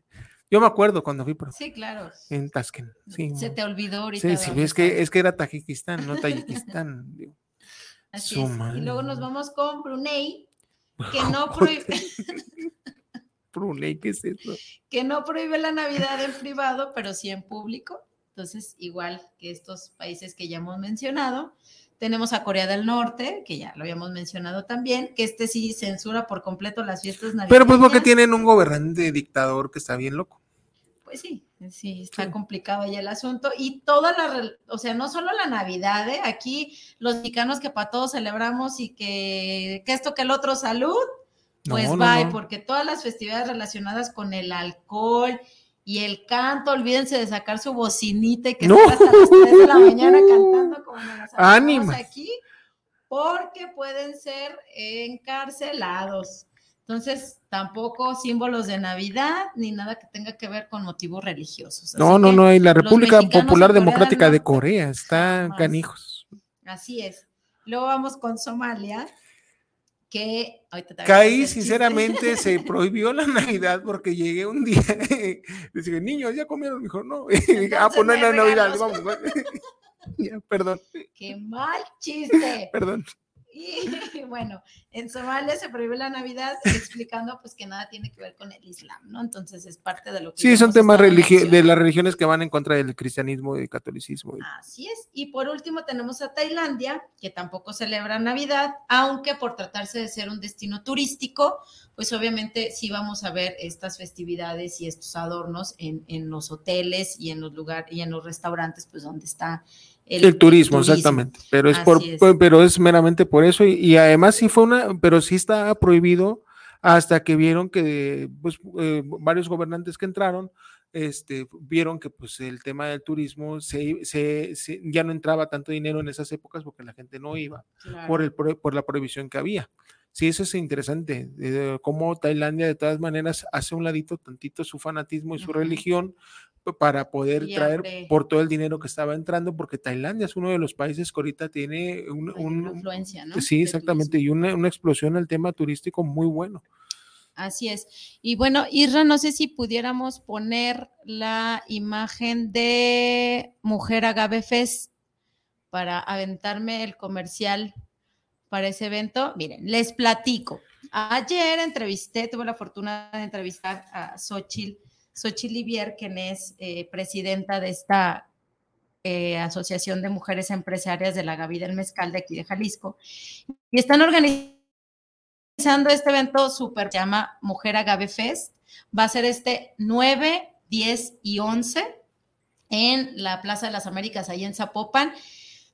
Yo me acuerdo cuando fui por Sí, claro. en Tashkent. Sí, Se te olvidó ahorita. sí, sí, es que, es que era Tajikistán, no Tayikistán. Así es. Y luego nos vamos con Brunei, que no prohíbe. ¿Qué es eso? que no prohíbe la Navidad en privado, pero sí en público. Entonces, igual que estos países que ya hemos mencionado, tenemos a Corea del Norte, que ya lo habíamos mencionado también, que este sí censura por completo las fiestas navideñas. Pero pues porque tienen un gobernante dictador que está bien loco. Pues sí, sí, está Sí. complicado ahí el asunto. Y toda la, o sea, no solo la Navidad, ¿eh? aquí los mexicanos que para todos celebramos y que, que esto que el otro salud, pues No, bye, no. porque todas las festividades relacionadas con el alcohol y el canto, olvídense de sacar su bocinita y que estén hasta las 3 de la mañana cantando como nos aquí, porque pueden ser encarcelados. Entonces, tampoco símbolos de Navidad ni nada que tenga que ver con motivos religiosos. no, no, no, y la República Popular Democrática de Corea está canijos. Así es. Luego vamos con Somalia, que Caí, sinceramente, se prohibió la Navidad porque llegué un día y dije, niños, ¿ya comieron? Me dijo, no. ah, pues no hay Navidad, vamos. perdón. Qué mal chiste. perdón. Y bueno, en Somalia se prohíbe la Navidad explicando pues que nada tiene que ver con el Islam, ¿no? Entonces es parte de lo que... Sí, son temas de las religiones que van en contra del cristianismo y el catolicismo. Así es. Y por último tenemos a Tailandia, que tampoco celebra Navidad, aunque por tratarse de ser un destino turístico, pues obviamente sí vamos a ver estas festividades y estos adornos en, en los hoteles y en los lugares y en los restaurantes, pues donde está el, turismo, exactamente. Pero es por, pero es meramente por eso. Y, además sí fue una, pero sí está prohibido hasta que vieron que pues, eh, varios gobernantes que entraron este, vieron que pues el tema del turismo se, se, ya no entraba tanto dinero en esas épocas porque la gente no iba por, el, por la prohibición que había. Sí, eso es interesante, eh, cómo Tailandia de todas maneras hace un ladito tantito su fanatismo y su religión para poder traer por todo el dinero que estaba entrando, porque Tailandia es uno de los países que ahorita tiene un, una influencia, ¿no? Sí, exactamente, y una, una explosión el tema turístico muy bueno. Así es. Y bueno, Isra, no sé si pudiéramos poner la imagen de Mujer Agave Fest para aventarme el comercial para ese evento. Miren, les platico. Ayer entrevisté, tuve la fortuna de entrevistar a Xochitl Xochitl Livier, quien es eh, presidenta de esta eh, Asociación de Mujeres Empresarias de la Gavi del Mezcal de aquí de Jalisco, y están organizando este evento súper, se llama Mujer Agave Fest, va a ser este 9, 10 y 11 en la Plaza de las Américas, ahí en Zapopan.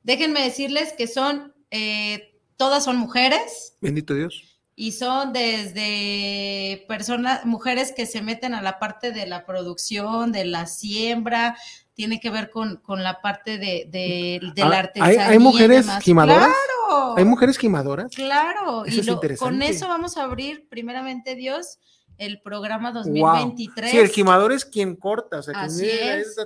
Déjenme decirles que son, eh, todas son mujeres. Bendito Dios y son desde personas, mujeres que se meten a la parte de la producción, de la siembra, tiene que ver con, con la parte de, de, de la artesanía. ¿Hay, mujeres quimadoras? Claro. ¿Hay mujeres quimadoras? Claro, y con eso vamos a abrir, primeramente Dios, el programa 2023. Sí, el quimador es quien corta, o sea, Así es.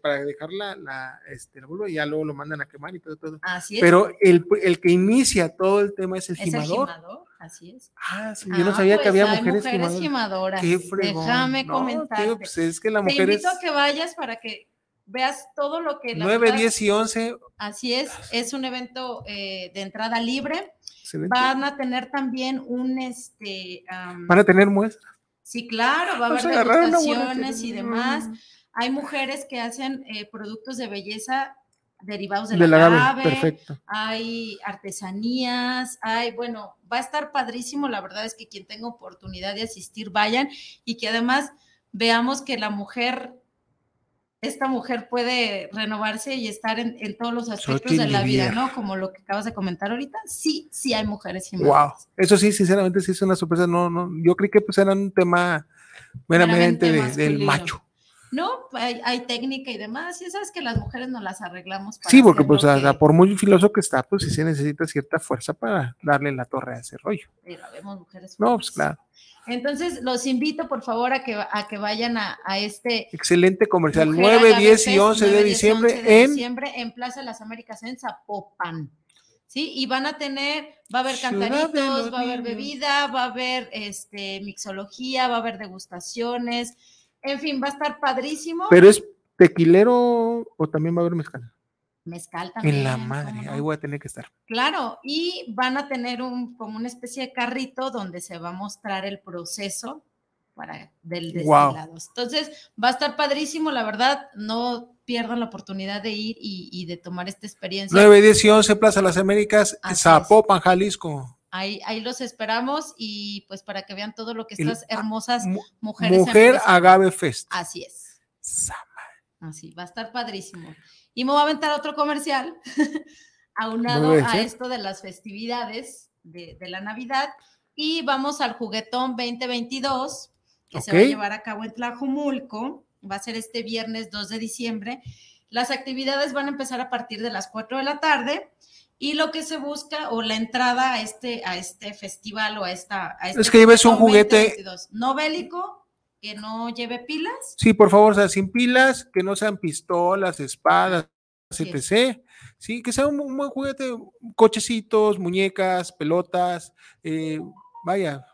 para dejar la, la, este, y ya luego lo mandan a quemar y todo, todo. Así es. Pero el, el que inicia todo el tema es el ¿Es. El quimador. Así es. Ah, sí, yo no ah, sabía que pues había mujeres, mujeres quimadoras. Qué Déjame comentar. Pues es que la mujer Te invito a que vayas para que veas todo lo que... La 9, 10 y 11. Así es, es un evento eh, de entrada libre. Van a tener también un, este... Van a tener muestras. Sí, claro, va a haber degustaciones y demás. Hay mujeres que hacen eh, productos de belleza derivados de, la, agave, perfecto. hay artesanías, hay, bueno, va a estar padrísimo, la verdad es que quien tenga oportunidad de asistir, vayan y que además veamos que la mujer, esta mujer puede renovarse y estar en, todos los aspectos de la vida, ¿no? Como lo que acabas de comentar ahorita, sí, sí hay mujeres Wow, eso sí, sinceramente sí es una sorpresa, no, no, yo creí que pues era un tema meramente, del macho. ¿no? Hay, técnica y demás, y sabes que las mujeres no las arreglamos. sí, porque pues por muy filoso que está, pues sí se necesita cierta fuerza para darle la torre a ese rollo. Pero vemos mujeres. No, pues claro. Entonces, los invito por favor a que, a que vayan a, este... Excelente comercial, 9, 10 y 11 de diciembre en... diciembre en Plaza de las Américas en Zapopan. ¿sí? Y van a tener, va a haber cantaritos, va a haber bebida, va a haber este, mixología, va a haber degustaciones, en fin, va a estar padrísimo. Pero es tequilero o también va a haber mezcal. Mezcal también. En la madre, ahí voy a tener que estar. Claro, y van a tener un como una especie de carrito donde se va a mostrar el proceso para del destilado. Entonces, va a estar padrísimo, la verdad, no pierdan la oportunidad de ir y, de tomar esta experiencia. 9, 10 y 11 Plaza Las Américas, Zapopan, Jalisco. Ahí, ahí los esperamos y pues para que vean todo lo que estas hermosas mujeres. Mujer Agave Fest. Así es. Así, va a estar padrísimo. Y me voy a aventar otro comercial, aunado a esto de las festividades de, la Navidad. Y vamos al juguetón 2022, que se va a llevar a cabo en Tlajumulco. Va a ser este viernes 2 de diciembre. Las actividades van a empezar a partir de las 4 de la tarde y lo que se busca o la entrada a este, a este festival o a esta... A este es que lleves un juguete... No bélico, que no lleve pilas. Sí, por favor, o sea, sin pilas, que no sean pistolas, espadas, etc. Sí, que sea un, buen juguete, cochecitos, muñecas, pelotas, eh, vaya,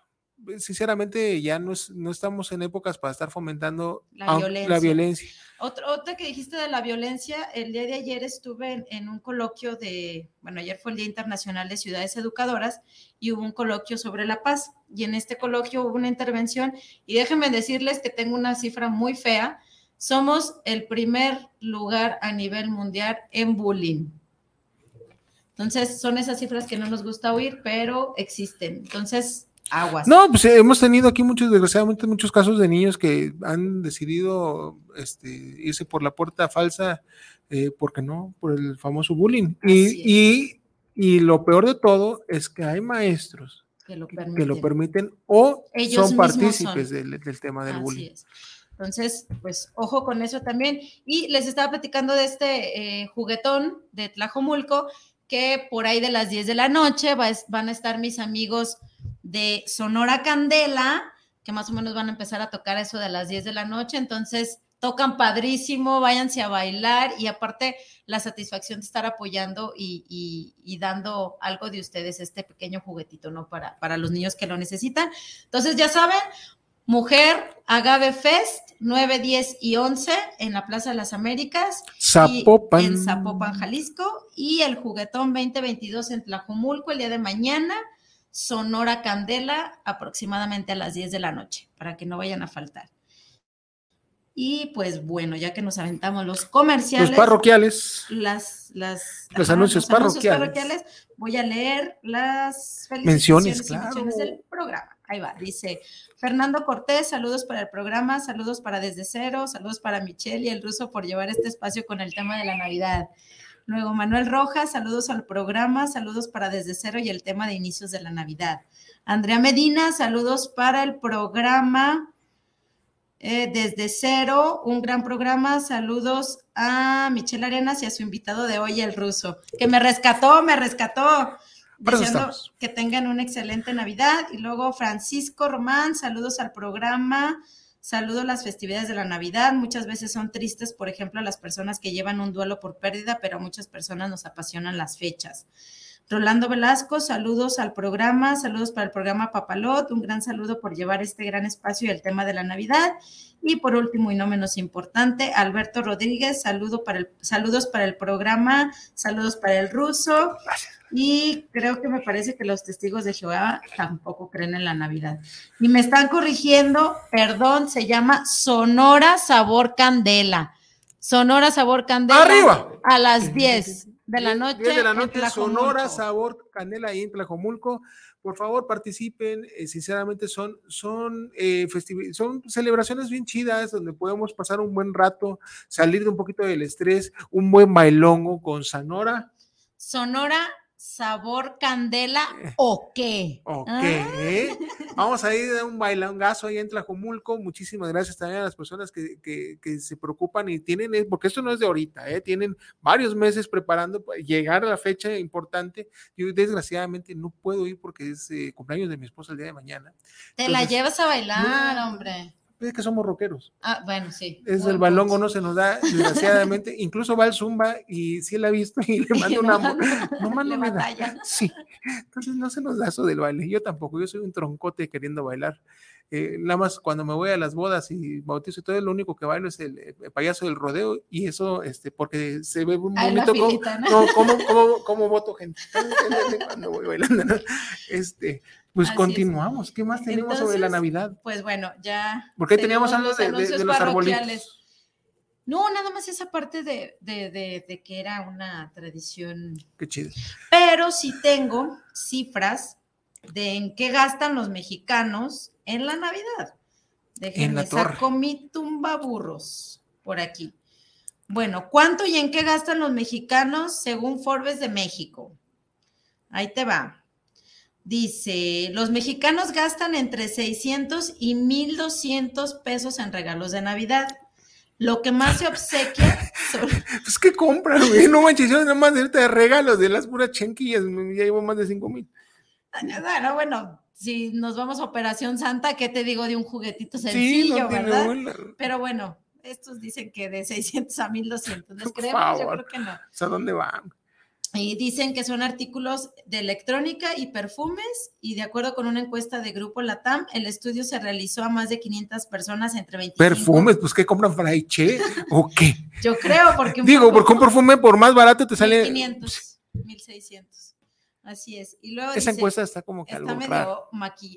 sinceramente ya no, no, estamos en épocas para estar fomentando la violencia. La violencia. Otra, que dijiste de la violencia, el día de ayer estuve en, un coloquio de, bueno, ayer fue el Día Internacional de Ciudades Educadoras y hubo un coloquio sobre la paz. Y en este coloquio hubo una intervención y déjenme decirles que tengo una cifra muy fea. Somos el primer lugar a nivel mundial en bullying. Entonces, son esas cifras que no nos gusta oír, pero existen. Entonces, aguas. No, pues eh, hemos tenido aquí muchos, desgraciadamente, muchos casos de niños que han decidido este, irse por la puerta falsa, eh, porque no, por el famoso bullying. Y, y, lo peor de todo es que hay maestros que lo permiten, o son partícipes Del, tema del bullying. Entonces, pues ojo con eso también. Y les estaba platicando de este eh, juguetón de Tlajomulco, que por ahí de las 10 de la noche van a estar mis amigos de Sonora Candela, que más o menos van a empezar a tocar eso de las 10 de la noche, entonces tocan padrísimo, váyanse a bailar y aparte la satisfacción de estar apoyando y, dando algo de ustedes, este pequeño juguetito, ¿no? Para, para los niños que lo necesitan. Entonces, ya saben, Mujer Agave Fest, 9, 10 y 11 en la Plaza de las Américas. Zapopan. en Zapopan, Jalisco. Y el Juguetón 2022 en Tlajomulco el día de mañana. Sonora Candela, aproximadamente a las 10 de la noche, para que no vayan a faltar. Y pues bueno, ya que nos aventamos los comerciales. Los parroquiales. Las, las, los, anuncios, parroquiales. Voy a leer las menciones, del programa. Ahí va, dice Fernando Cortés, saludos para el programa, saludos para Desde Cero, saludos para Michelle y el ruso por llevar este espacio con el tema de la Navidad. Luego Manuel Rojas, saludos al programa, saludos para Desde Cero y el tema de inicios de la Navidad. Andrea Medina, saludos para el programa eh, Desde Cero, un gran programa, saludos a Michelle Arenas y a su invitado de hoy, el ruso, que me rescató, me rescató. Diciendo que tengan una excelente Navidad. Y luego Francisco Román, saludos al programa. Saludo las festividades de la Navidad. Muchas veces son tristes, por ejemplo, las personas que llevan un duelo por pérdida, pero a muchas personas nos apasionan las fechas. Rolando Velasco, saludos al programa, saludos para el programa Papalot, un gran saludo por llevar este gran espacio y el tema de la Navidad. Y por último y no menos importante, Alberto Rodríguez, saludo para el, saludos para el programa, saludos para el ruso. Y creo que me parece que los testigos de Jehová tampoco creen en la Navidad. Y me están corrigiendo, perdón, se llama Sonora Sabor Candela. Sonora Sabor Candela. Arriba. A las 10 de la noche. 10 de la noche, Sonora Sabor Candela ahí en Tlajomulco. Por favor, participen. Eh, sinceramente, son, son, eh, son celebraciones bien chidas donde podemos pasar un buen rato, salir de un poquito del estrés, un buen bailongo con Sonora. Sonora sabor candela eh, o qué. Ok. Ah. Vamos a ir a un bailangazo ahí en Tlajomulco. Muchísimas gracias también a las personas que, se preocupan y tienen, eh, porque esto no es de ahorita, ¿eh? tienen varios meses preparando para llegar a la fecha importante. Yo desgraciadamente no puedo ir porque es cumpleaños de mi esposa el día de mañana. Te la llevas a bailar, hombre es que somos rockeros. Ah, bueno, sí. Es el balongo no se nos da, desgraciadamente. Incluso va al Zumba y sí la ha visto y le manda una. no manda medalla. Sí. Entonces no se nos da eso del baile. Yo tampoco, yo soy un troncote queriendo bailar. Eh, nada más cuando me voy a las bodas y bautizo y todo, lo único que bailo es el, payaso del rodeo y eso, este, porque se ve un bonito como, no, como, como, voto gente cuando voy bailando, Este, pues continuamos. ¿Qué más tenemos sobre la Navidad? Pues bueno, ya. Porque teníamos algo de, de, los arbolitos. No, nada más esa parte de, de, que era una tradición. Qué chido. Pero sí tengo cifras de en qué gastan los mexicanos en la Navidad. Déjenme saco mi tumba burros por aquí. Bueno, ¿cuánto y en qué gastan los mexicanos según Forbes de México? Ahí te va. Dice, los mexicanos gastan entre 600 y 1200 pesos en regalos de Navidad. Lo que más se obsequia. Pues que compran, güey. No manches, yo nada más de regalos de las puras chenquillas. Ya llevo más de cinco mil. Bueno, bueno, si nos vamos a Operación Santa, ¿qué te digo de un juguetito sencillo, verdad? Pero bueno, estos dicen que de 600 a 1200. ¿Les creemos? Yo creo que no. ¿A dónde van? Y dicen que son artículos de electrónica y perfumes y de acuerdo con una encuesta de Grupo Latam, el estudio se realizó a más de 500 personas entre 25. ¿Perfumes? Pues ¿qué compran fraiche o qué? Yo creo, porque... Digo, porque un perfume por más barato te sale... 1500, 1600. Así es. Y luego Esa encuesta está como que está medio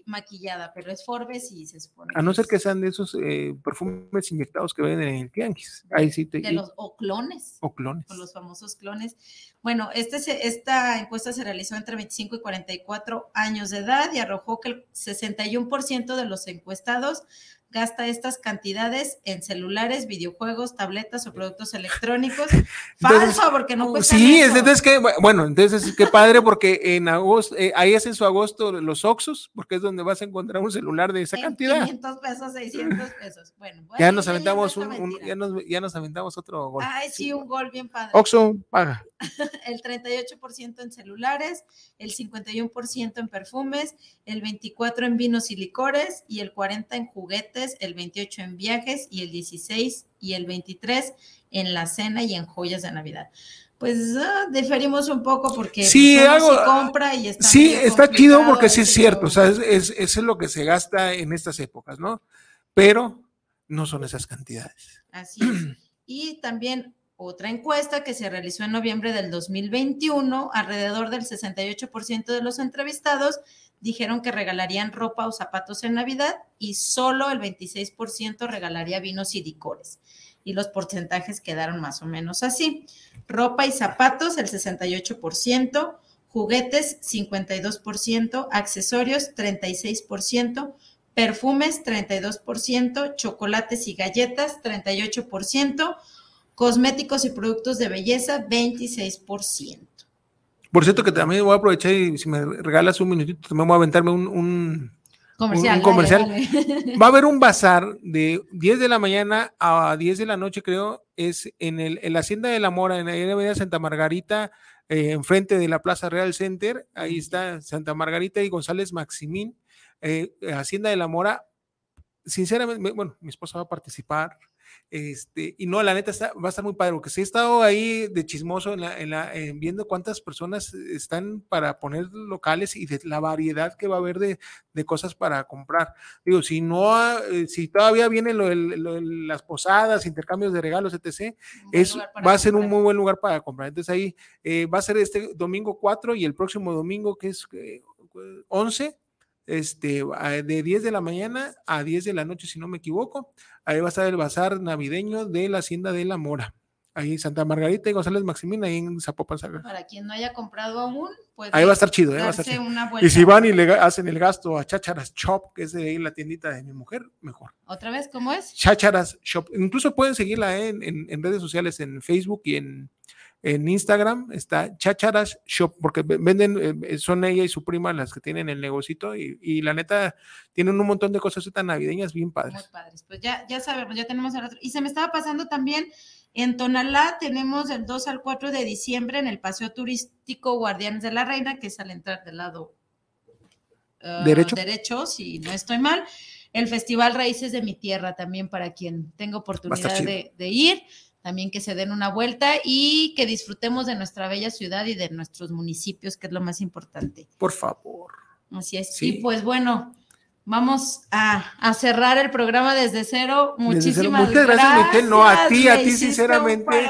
maquillada, pero es Forbes y se supone. A no ser que sean de esos eh, perfumes inyectados que venden en el tianguis. Ahí sí te. De los o clones. O clones. O los famosos clones. Bueno, este esta encuesta se realizó entre 25 y 44 años de edad y arrojó que el 61% de los encuestados gasta estas cantidades en celulares, videojuegos, tabletas o productos electrónicos. Falso, porque no cuesta Sí, entonces que, bueno, entonces qué padre porque en agosto, eh, ahí hacen su agosto los Oxos, porque es donde vas a encontrar un celular de esa cantidad. 500 pesos, 600 pesos. Bueno, ya nos aventamos un, ya, nos, ya nos aventamos otro gol. Ay, sí, un gol bien padre. Oxo, paga. el 38% en celulares, el 51% en perfumes, el 24% en vinos y licores y el 40% en juguetes, el 28% en viajes y el 16% y el 23% en la cena y en joyas de Navidad. Pues ah, diferimos un poco porque sí, pues, compra y está Sí, está chido porque sí es cierto, o sea, es, es lo que se gasta en estas épocas, ¿no? Pero no son esas cantidades. Así es. Y también otra encuesta que se realizó en noviembre del 2021, alrededor del 68% de los entrevistados dijeron que regalarían ropa o zapatos en Navidad y solo el 26% regalaría vinos y licores. Y los porcentajes quedaron más o menos así. Ropa y zapatos, el 68%, juguetes, 52%, accesorios, 36%, perfumes, 32%, chocolates y galletas, 38%, Cosméticos y productos de belleza, 26%. Por cierto que también voy a aprovechar y si me regalas un minutito, también voy a aventarme un, comercial. Va a haber un bazar de 10 de la mañana a 10 de la noche, creo, es en, el, en la Hacienda de la Mora, en la Avenida Santa Margarita, eh, enfrente de la Plaza Real Center. Ahí está Santa Margarita y González Maximín, eh, Hacienda de la Mora. Sinceramente, bueno, mi esposa va a participar. Este, y no, la neta va a estar muy padre, porque si he estado ahí de chismoso en la, en la, viendo cuántas personas están para poner locales y de la variedad que va a haber de, de cosas para comprar. Digo, si no, eh, si todavía vienen lo, las posadas, intercambios de regalos, etc., es, va a ser un muy buen lugar para comprar. Entonces ahí eh, va a ser este domingo 4 y el próximo domingo, que es 11, eh, este, de 10 de la mañana a 10 de la noche, si no me equivoco. Ahí va a estar el bazar navideño de la Hacienda de la Mora. Ahí Santa Margarita y González Maximina, ahí en Zapopan Para quien no haya comprado aún, pues. Ahí va a estar chido, ¿eh? Y si van y le hacen el gasto a Chacharas Shop, que es de ahí la tiendita de mi mujer, mejor. ¿Otra vez cómo es? Chacharas Shop. Incluso pueden seguirla ¿eh? en, en redes sociales, en Facebook y en, en Instagram está Chacharas Shop, porque venden, eh, son ella y su prima las que tienen el negocito y, la neta tienen un montón de cosas tan navideñas bien padres. Muy padres. Pues ya, ya sabemos, ya tenemos el otro. Y se me estaba pasando también, en Tonalá tenemos el 2 al 4 de diciembre en el Paseo Turístico Guardianes de la Reina, que es al entrar del lado uh, derecho. derecho, si no estoy mal. El Festival Raíces de mi Tierra también para quien tenga oportunidad de, de ir también que se den una vuelta y que disfrutemos de nuestra bella ciudad y de nuestros municipios, que es lo más importante. Por favor. Así es. Y pues bueno, vamos a, cerrar el programa desde cero. Muchísimas Muchas gracias, Miguel. No, a ti, a ti, sinceramente.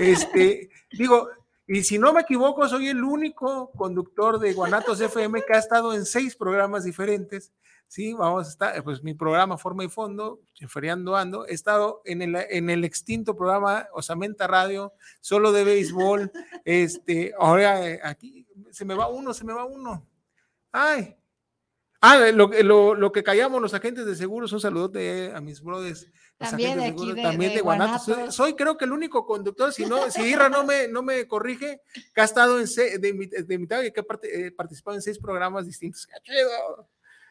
Este, digo, y si no me equivoco, soy el único conductor de Guanatos FM que ha estado en seis programas diferentes. Sí, vamos a estar, pues mi programa Forma y Fondo, Feriando Ando, he estado en el, en el extinto programa Osamenta Radio, solo de béisbol, este, ahora eh, aquí se me va uno, se me va uno. Ay. Ah, lo, lo, lo que callamos los agentes de seguros, un saludote a mis brothers. También de, aquí de, también de, Guanatos. Soy, creo que el único conductor, si no, si Irra no me, no me corrige, que ha estado en de, de mitad y que ha eh, participado en seis programas distintos. ¡Qué chido!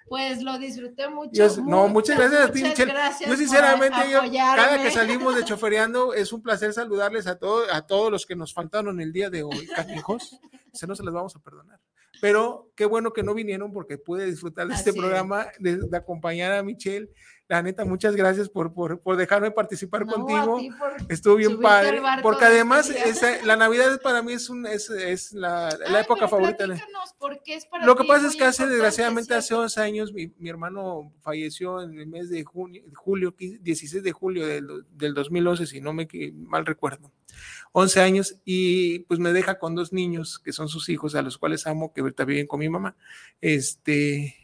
Pues lo disfruté mucho. no, muchas gracias a ti, Michelle. yo sinceramente, yo, cada que salimos de chofereando, es un placer saludarles a todos, a todos los que nos faltaron el día de hoy, canijos. Se no se les vamos a perdonar. Pero qué bueno que no vinieron porque pude disfrutar de este programa, de, acompañar a Michelle. La neta, muchas gracias por, por, por dejarme participar contigo. Estuvo bien padre. Porque además, la Navidad para mí es, un, es, es la, la época favorita. Lo que pasa es que hace, desgraciadamente, hace 11 años, mi, mi, hermano falleció en el mes de junio, julio, 16 de julio del, del 2011, si no me mal recuerdo. 11 años y pues me deja con dos niños que son sus hijos a los cuales amo, que ahorita viven con mi mamá. Este,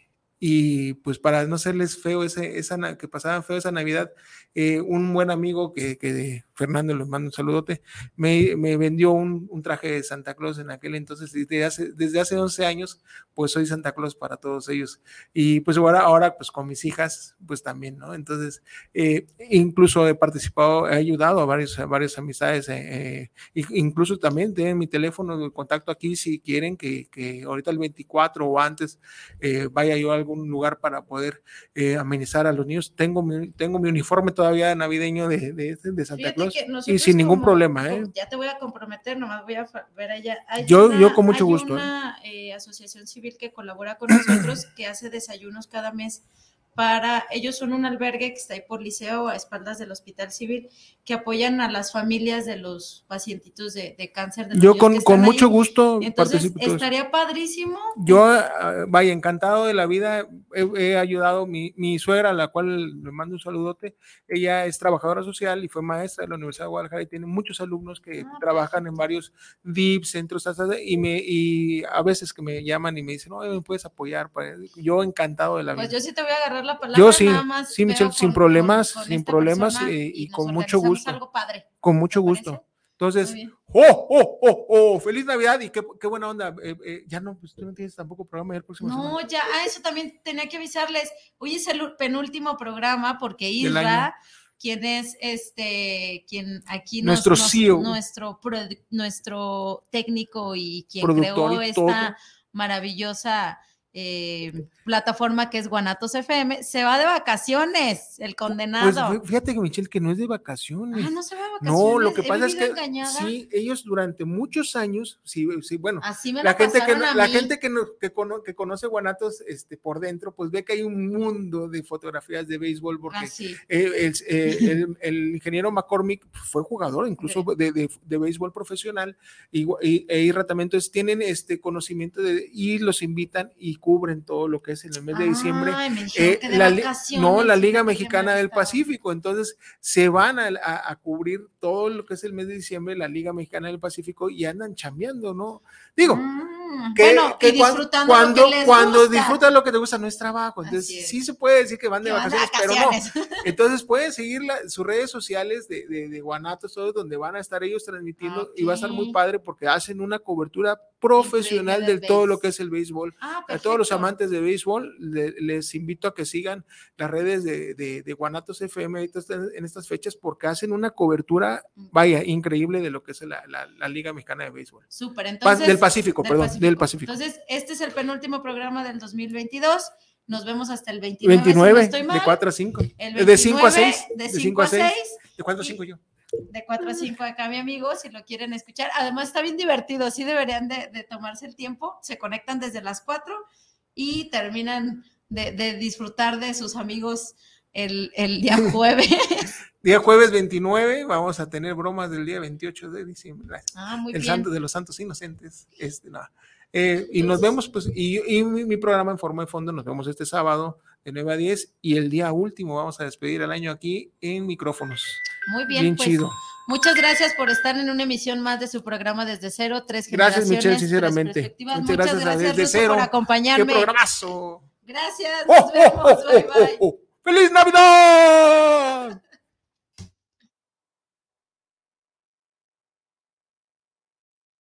y pues para no serles feo ese, esa, que pasaban feo esa Navidad, eh, un buen amigo que, que Fernando, le mando un saludote, me, me vendió un, un, traje de Santa Claus en aquel entonces, desde hace, desde hace 11 años, pues soy Santa Claus para todos ellos. Y pues ahora, ahora pues con mis hijas, pues también, ¿no? Entonces, eh, incluso he participado, he ayudado a varios, a varias amistades, eh, eh incluso también tienen mi teléfono de contacto aquí si quieren que, que ahorita el 24 o antes vaya yo a algún lugar para poder amenizar a los niños. Tengo mi, tengo mi uniforme todavía navideño de, de, de Santa Claus y sin ningún problema, ¿eh? Ya te voy a comprometer, nomás voy a ver allá. yo, yo con mucho gusto. Hay una ¿eh? asociación civil que colabora con nosotros que hace desayunos cada mes para, ellos son un albergue que está ahí por liceo a espaldas del Hospital Civil, que apoyan a las familias de los pacientitos de, cáncer. De Yo con, con mucho gusto Entonces, estaría padrísimo. Yo, ah, vaya, encantado de la vida, he, ayudado, mi, mi, suegra, a la cual le mando un saludote, ella es trabajadora social y fue maestra de la Universidad de Guadalajara y tiene muchos alumnos que ah, trabajan en varios DIP, centros, y, me, y a veces que me llaman y me dicen, no, me puedes apoyar. Yo encantado de la pues vida. Pues yo sí te voy a agarrar yo sí, sí, Michelle, sin problemas, sin problemas eh, y, con mucho gusto. Con mucho gusto. Entonces, ¡oh, oh, oh, oh! ¡Feliz Navidad! Y qué, qué buena onda. Eh, eh, ya no, pues tú no tienes tampoco programa el próximo No, ya, a eso también tenía que avisarles. Hoy es el penúltimo programa porque Isra, quien es este, quien aquí nuestro CEO. nuestro, nuestro técnico y quien creó esta maravillosa eh, plataforma que es Guanatos FM, se va de vacaciones, el condenado. Pues fíjate que Michelle, que no es de vacaciones. Ah, no se va de vacaciones. No, lo que pasa es que sí, ellos durante muchos años, sí, sí bueno, la, gente que, la gente que, que, conoce Guanatos este, por dentro, pues ve que hay un mundo de fotografías de béisbol, porque ah, eh, eh, el, ingeniero McCormick fue jugador incluso de, de, béisbol profesional, y, y, e Irra también, entonces tienen este conocimiento de, y los invitan y cubren todo lo que es en el mes de diciembre. Eh, la, no, la Liga Mexicana del Pacífico. Entonces se van a, cubrir todo lo que es el mes de diciembre, la Liga Mexicana del Pacífico y andan chambeando, ¿no? Digo, mm, que, bueno, y disfrutando cuando, cuando disfrutas lo que te gusta no es trabajo. Entonces sí se puede decir que van de vacaciones, pero no. Entonces pueden seguir sus redes sociales de, de, Guanatos, todo, donde van a estar ellos transmitiendo y va a estar muy padre porque hacen una cobertura profesional de todo lo que es el béisbol. Ah, a todos los amantes de béisbol, les invito a que sigan las redes de, de, Guanatos FM en estas fechas porque hacen una cobertura, vaya, increíble de lo que es la, la, Liga Mexicana de Béisbol. Súper, entonces. Del Pacífico, perdón, del Pacífico. Entonces, este es el penúltimo programa del 2022. Nos vemos hasta el 29. 29, de 4 a 5. de 5 a 6. De 5 a 6. ¿De cuánto a 5 yo? de 4 a 5 acá, mi amigo, si lo quieren escuchar. Además, está bien divertido, sí deberían de, tomarse el tiempo. Se conectan desde las 4 y terminan de, disfrutar de sus amigos el, día jueves. día jueves 29, vamos a tener bromas del día 28 de diciembre. Ah, muy el santo de los santos inocentes. Este, eh, y nos vemos, pues, y, mi, programa en forma de fondo, nos vemos este sábado de 9 a 10 y el día último vamos a despedir el año aquí en micrófonos. Muy bien, bien pues, chido. Muchas gracias por estar en una emisión más de su programa Desde Cero, tres generaciones. Gracias, Michelle, sinceramente. Muchas, gracias, gracias Desde Cero. por acompañarme. ¡Qué programazo! Gracias, oh, nos oh, vemos. Oh, bye, bye. ¡Feliz Navidad!